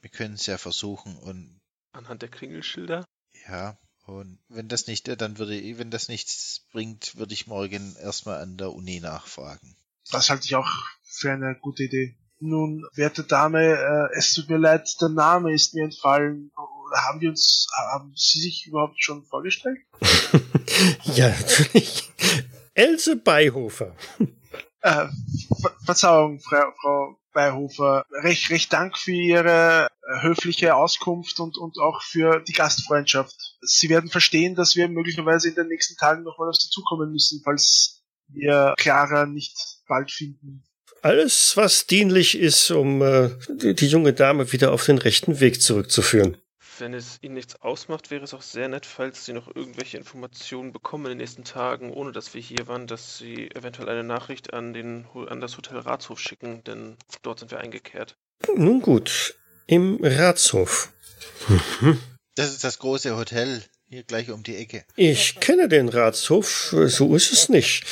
wir können es ja versuchen und. Anhand der Klingelschilder? Ja, und wenn das nicht, dann würde ich, wenn das nichts bringt, würde ich morgen erstmal an der Uni nachfragen. Das halte ich auch für eine gute Idee. Nun, werte Dame, äh, es tut mir leid, der Name ist mir entfallen. Haben wir uns, haben Sie sich überhaupt schon vorgestellt? ja, natürlich. Else Beihofer. Äh, Ver Verzeihung, Frau, Frau Beihofer. Recht, recht Dank für Ihre äh, höfliche Auskunft und, und auch für die Gastfreundschaft. Sie werden verstehen, dass wir möglicherweise in den nächsten Tagen nochmal auf Sie zukommen müssen, falls wir Clara nicht bald finden. Alles, was dienlich ist, um äh, die junge Dame wieder auf den rechten Weg zurückzuführen. Wenn es Ihnen nichts ausmacht, wäre es auch sehr nett, falls Sie noch irgendwelche Informationen bekommen in den nächsten Tagen, ohne dass wir hier waren, dass Sie eventuell eine Nachricht an, den, an das Hotel Ratshof schicken, denn dort sind wir eingekehrt. Nun gut, im Ratshof. Mhm. Das ist das große Hotel, hier gleich um die Ecke. Ich kenne den Ratshof, so ist es nicht.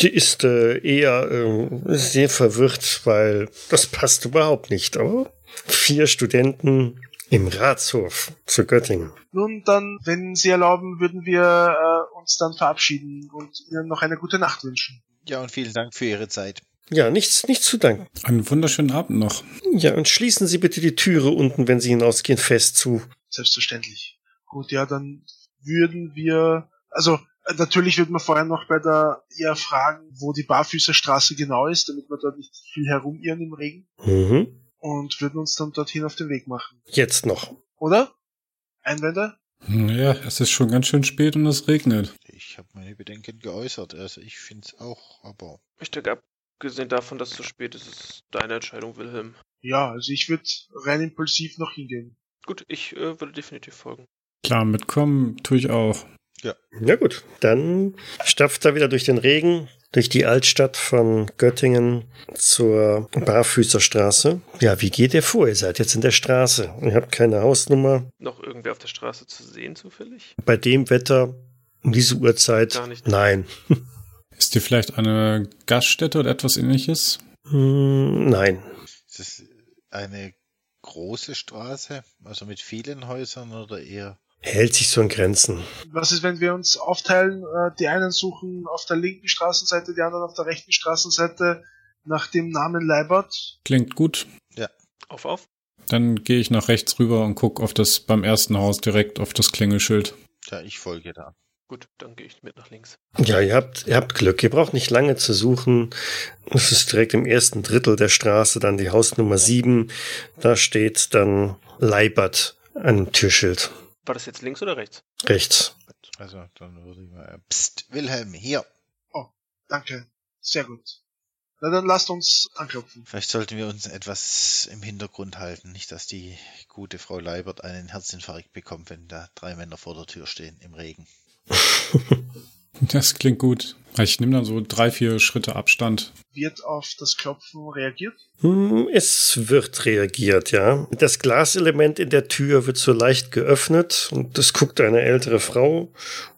Die ist äh, eher äh, sehr verwirrt, weil das passt überhaupt nicht. Aber vier Studenten im Ratshof zu Göttingen. Nun, dann, wenn Sie erlauben, würden wir äh, uns dann verabschieden und Ihnen noch eine gute Nacht wünschen. Ja, und vielen Dank für Ihre Zeit. Ja, nichts, nichts zu danken. Einen wunderschönen Abend noch. Ja, und schließen Sie bitte die Türe unten, wenn Sie hinausgehen, fest zu. Selbstverständlich. Gut, ja, dann würden wir, also natürlich würden wir vorher noch bei der eher fragen, wo die Barfüßerstraße genau ist, damit wir dort nicht viel herumirren im Regen. Mhm und würden uns dann dorthin auf den Weg machen. Jetzt noch. Oder? Einwände? Ja, es ist schon ganz schön spät und es regnet. Ich habe meine Bedenken geäußert. Also ich finde es auch, aber. Ich denke, abgesehen davon, dass es zu spät ist, ist es deine Entscheidung, Wilhelm. Ja, also ich würde rein impulsiv noch hingehen. Gut, ich äh, würde definitiv folgen. Klar, mitkommen tue ich auch. Ja. Na gut, dann stapft er wieder durch den Regen, durch die Altstadt von Göttingen zur Barfüßerstraße. Ja, wie geht ihr vor? Ihr seid jetzt in der Straße. Ihr habt keine Hausnummer. Noch irgendwer auf der Straße zu sehen, zufällig? Bei dem Wetter, um diese Uhrzeit? Gar nicht. Nein. Ist dir vielleicht eine Gaststätte oder etwas ähnliches? Hm, nein. Ist es eine große Straße, also mit vielen Häusern oder eher hält sich so in Grenzen. Was ist, wenn wir uns aufteilen? Äh, die einen suchen auf der linken Straßenseite, die anderen auf der rechten Straßenseite nach dem Namen Leibert. Klingt gut. Ja. Auf, auf. Dann gehe ich nach rechts rüber und gucke auf das beim ersten Haus direkt auf das Klingelschild. Ja, ich folge da. Gut, dann gehe ich mit nach links. Ja, ihr habt, ihr habt Glück. Ihr braucht nicht lange zu suchen. Es ist direkt im ersten Drittel der Straße, dann die Hausnummer 7. Da steht dann Leibert an dem Türschild. War das jetzt links oder rechts? Rechts. Also, dann würde ich mal. Psst, Wilhelm, hier. Danke. Sehr gut. Na dann lasst uns anklopfen. Vielleicht sollten wir uns etwas im Hintergrund halten. Nicht, dass die gute Frau Leibert einen Herzinfarkt bekommt, wenn da drei Männer vor der Tür stehen im Regen. Das klingt gut. Ich nehme dann so drei, vier Schritte Abstand. Wird auf das Klopfen reagiert? Hm, Es wird reagiert, ja. Das Glaselement in der Tür wird so leicht geöffnet und es guckt eine ältere Frau,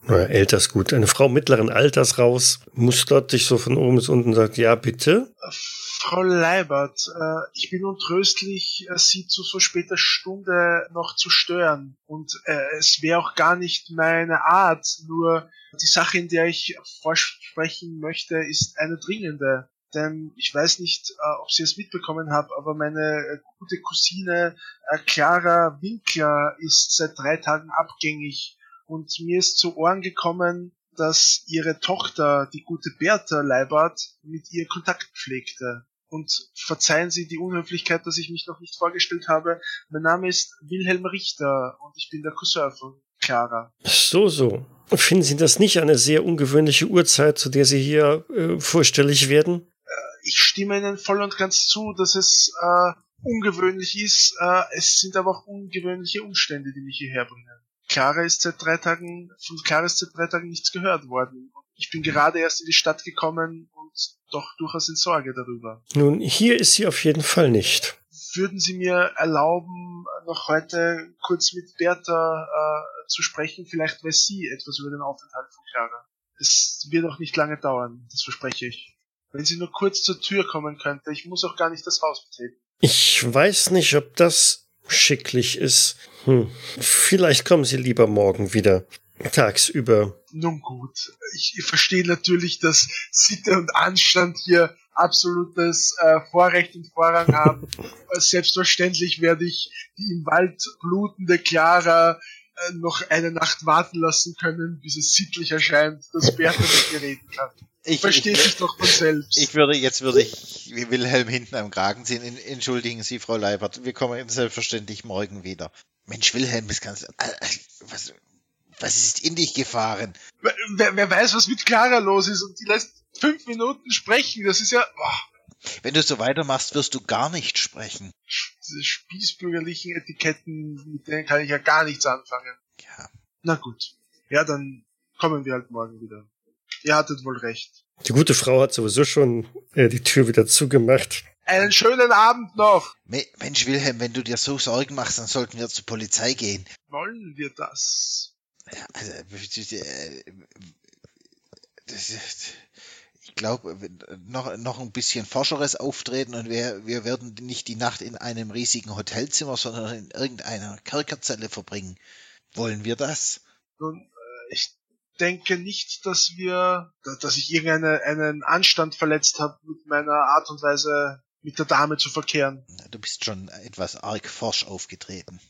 naja, älter ist gut, eine Frau mittleren Alters raus, mustert dich so von oben bis unten und sagt, ja, bitte. Äh, Frau Leibert, äh, ich bin untröstlich, äh, Sie zu so später Stunde noch zu stören. Und äh, es wäre auch gar nicht meine Art, nur die Sache, in der ich vorsprechen möchte, ist eine dringende. Denn ich weiß nicht, ob Sie es mitbekommen haben, aber meine gute Cousine Clara Winkler ist seit drei Tagen abgängig. Und mir ist zu Ohren gekommen, dass ihre Tochter, die gute Bertha Leibert, mit ihr Kontakt pflegte. Und verzeihen Sie die Unhöflichkeit, dass ich mich noch nicht vorgestellt habe. Mein Name ist Wilhelm Richter und ich bin der Cousin von Clara. So, so. Finden Sie das nicht eine sehr ungewöhnliche Uhrzeit, zu der Sie hier äh, vorstellig werden? Ich stimme Ihnen voll und ganz zu, dass es äh, ungewöhnlich ist. Äh, es sind aber auch ungewöhnliche Umstände, die mich hierher bringen. Clara ist seit drei Tagen, von Clara ist seit drei Tagen nichts gehört worden. Ich bin gerade erst in die Stadt gekommen doch durchaus in Sorge darüber. Nun, hier ist sie auf jeden Fall nicht. Würden Sie mir erlauben, noch heute kurz mit Bertha äh, zu sprechen? Vielleicht weiß sie etwas über den Aufenthalt von Clara. Es wird auch nicht lange dauern, das verspreche ich. Wenn sie nur kurz zur Tür kommen könnte, ich muss auch gar nicht das Haus betreten. Ich weiß nicht, ob das schicklich ist. Hm. Vielleicht kommen Sie lieber morgen wieder. Tagsüber. Nun gut, ich, ich verstehe natürlich, dass Sitte und Anstand hier absolutes äh, Vorrecht und Vorrang haben. Äh, Selbstverständlich werde ich die im Wald blutende Clara äh, noch eine Nacht warten lassen können, bis es sittlich erscheint, dass Bertha mit mir reden kann. Ich, Versteht ich, sich doch von selbst. ich würde, jetzt würde ich Wilhelm hinten am Kragen ziehen. En- Entschuldigen Sie, Frau Leibert, wir kommen selbstverständlich morgen wieder. Mensch, Wilhelm, das kannst, äh, was, was ist in dich gefahren? wer, wer- weiß, was mit Clara los ist und die lässt fünf Minuten sprechen. Das ist ja oh, Wenn du so weitermachst, wirst du gar nicht sprechen. diese spießbürgerlichen Etiketten, mit denen kann ich ja gar nichts anfangen. Ja. Na gut. Ja, dann kommen wir halt morgen wieder. Ihr hattet wohl recht. Die gute Frau hat sowieso schon äh, die Tür wieder zugemacht. Einen schönen Abend noch. Me- Mensch, Wilhelm, wenn du dir so Sorgen machst, dann sollten wir zur Polizei gehen. Wollen wir das? Also, äh, ich glaube, noch, noch ein bisschen forscheres Auftreten und wir, wir werden nicht die Nacht in einem riesigen Hotelzimmer, sondern in irgendeiner Kerkerzelle verbringen. Wollen wir das? Nun, äh, ich denke nicht, dass wir, da- dass ich irgendeinen einen Anstand verletzt habe mit meiner Art und Weise mit der Dame zu verkehren. Du bist schon etwas arg forsch aufgetreten.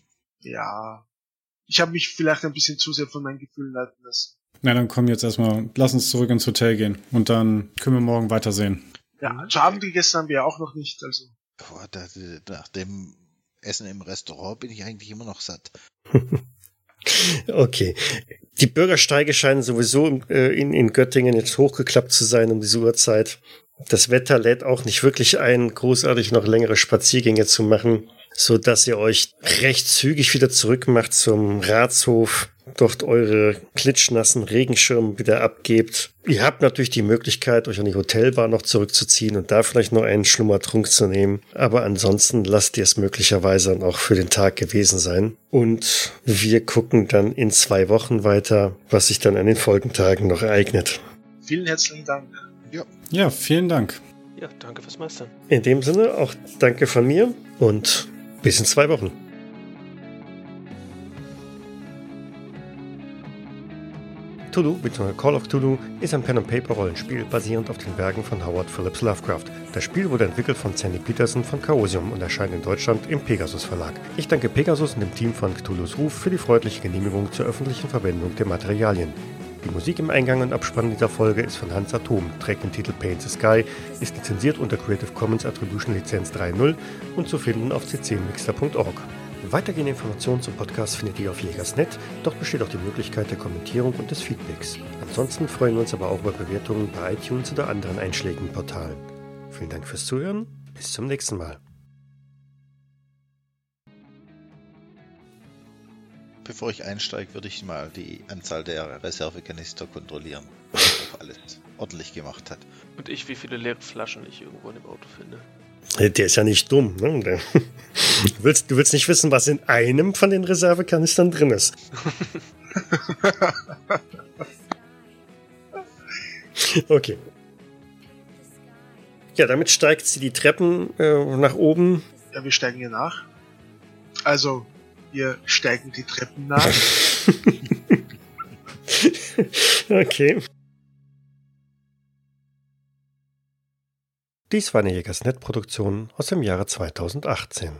Ja. Ich habe mich vielleicht ein bisschen zu sehr von meinen Gefühlen leiten lassen. Na, dann komm jetzt erstmal, lass uns zurück ins Hotel gehen und dann können wir morgen weitersehen. Ja, zu Abend gegessen haben wir ja auch noch nicht, also. Boah, da, nach dem Essen im Restaurant bin ich eigentlich immer noch satt. Okay. Die Bürgersteige scheinen sowieso äh, in, in Göttingen jetzt hochgeklappt zu sein um diese Uhrzeit. Das Wetter lädt auch nicht wirklich ein, großartig noch längere Spaziergänge zu machen, so dass ihr euch recht zügig wieder zurückmacht zum Ratshof, dort eure klitschnassen Regenschirme wieder abgebt. Ihr habt natürlich die Möglichkeit, euch an die Hotelbar noch zurückzuziehen und da vielleicht noch einen Schlummertrunk zu nehmen. Aber ansonsten lasst ihr es möglicherweise dann auch für den Tag gewesen sein. Und wir gucken dann in zwei Wochen weiter, was sich dann an den Folgentagen noch ereignet. Vielen herzlichen Dank. Ja, vielen Dank. Ja, danke fürs Meistern. In dem Sinne auch danke von mir und bis in zwei Wochen. Cthulhu bzw. Call of Cthulhu ist ein Pen-and-Paper-Rollenspiel basierend auf den Werken von Howard Phillips Lovecraft. Das Spiel wurde entwickelt von Sandy Peterson von Chaosium und erscheint in Deutschland im Pegasus Verlag. Ich danke Pegasus und dem Team von Cthulhus Ruf für die freundliche Genehmigung zur öffentlichen Verwendung der Materialien. Die Musik im Eingang und Abspann dieser Folge ist von Hans Atom, trägt den Titel Paint the Sky, ist lizenziert unter Creative Commons Attribution Lizenz 3.0 und zu finden auf ccmixter.org. Weitergehende Informationen zum Podcast findet ihr auf Jägersnet. Dort besteht auch die Möglichkeit der Kommentierung und des Feedbacks. Ansonsten freuen wir uns aber auch über Bewertungen bei iTunes oder anderen einschlägigen Portalen. Vielen Dank fürs Zuhören. Bis zum nächsten Mal. Bevor ich einsteige, würde ich mal die Anzahl der Reservekanister kontrollieren, ob alles ordentlich gemacht hat. Und ich, wie viele leere Flaschen ich irgendwo in dem Auto finde. Der ist ja nicht dumm. Ne? Du, willst, du willst nicht wissen, was in einem von den Reservekanistern drin ist. okay. Ja, damit steigt sie die Treppen äh, nach oben. Ja, wir steigen hier nach. Also, wir steigen die Treppen nach. okay. Dies war eine Jägersnet-Produktion aus dem Jahre 2018.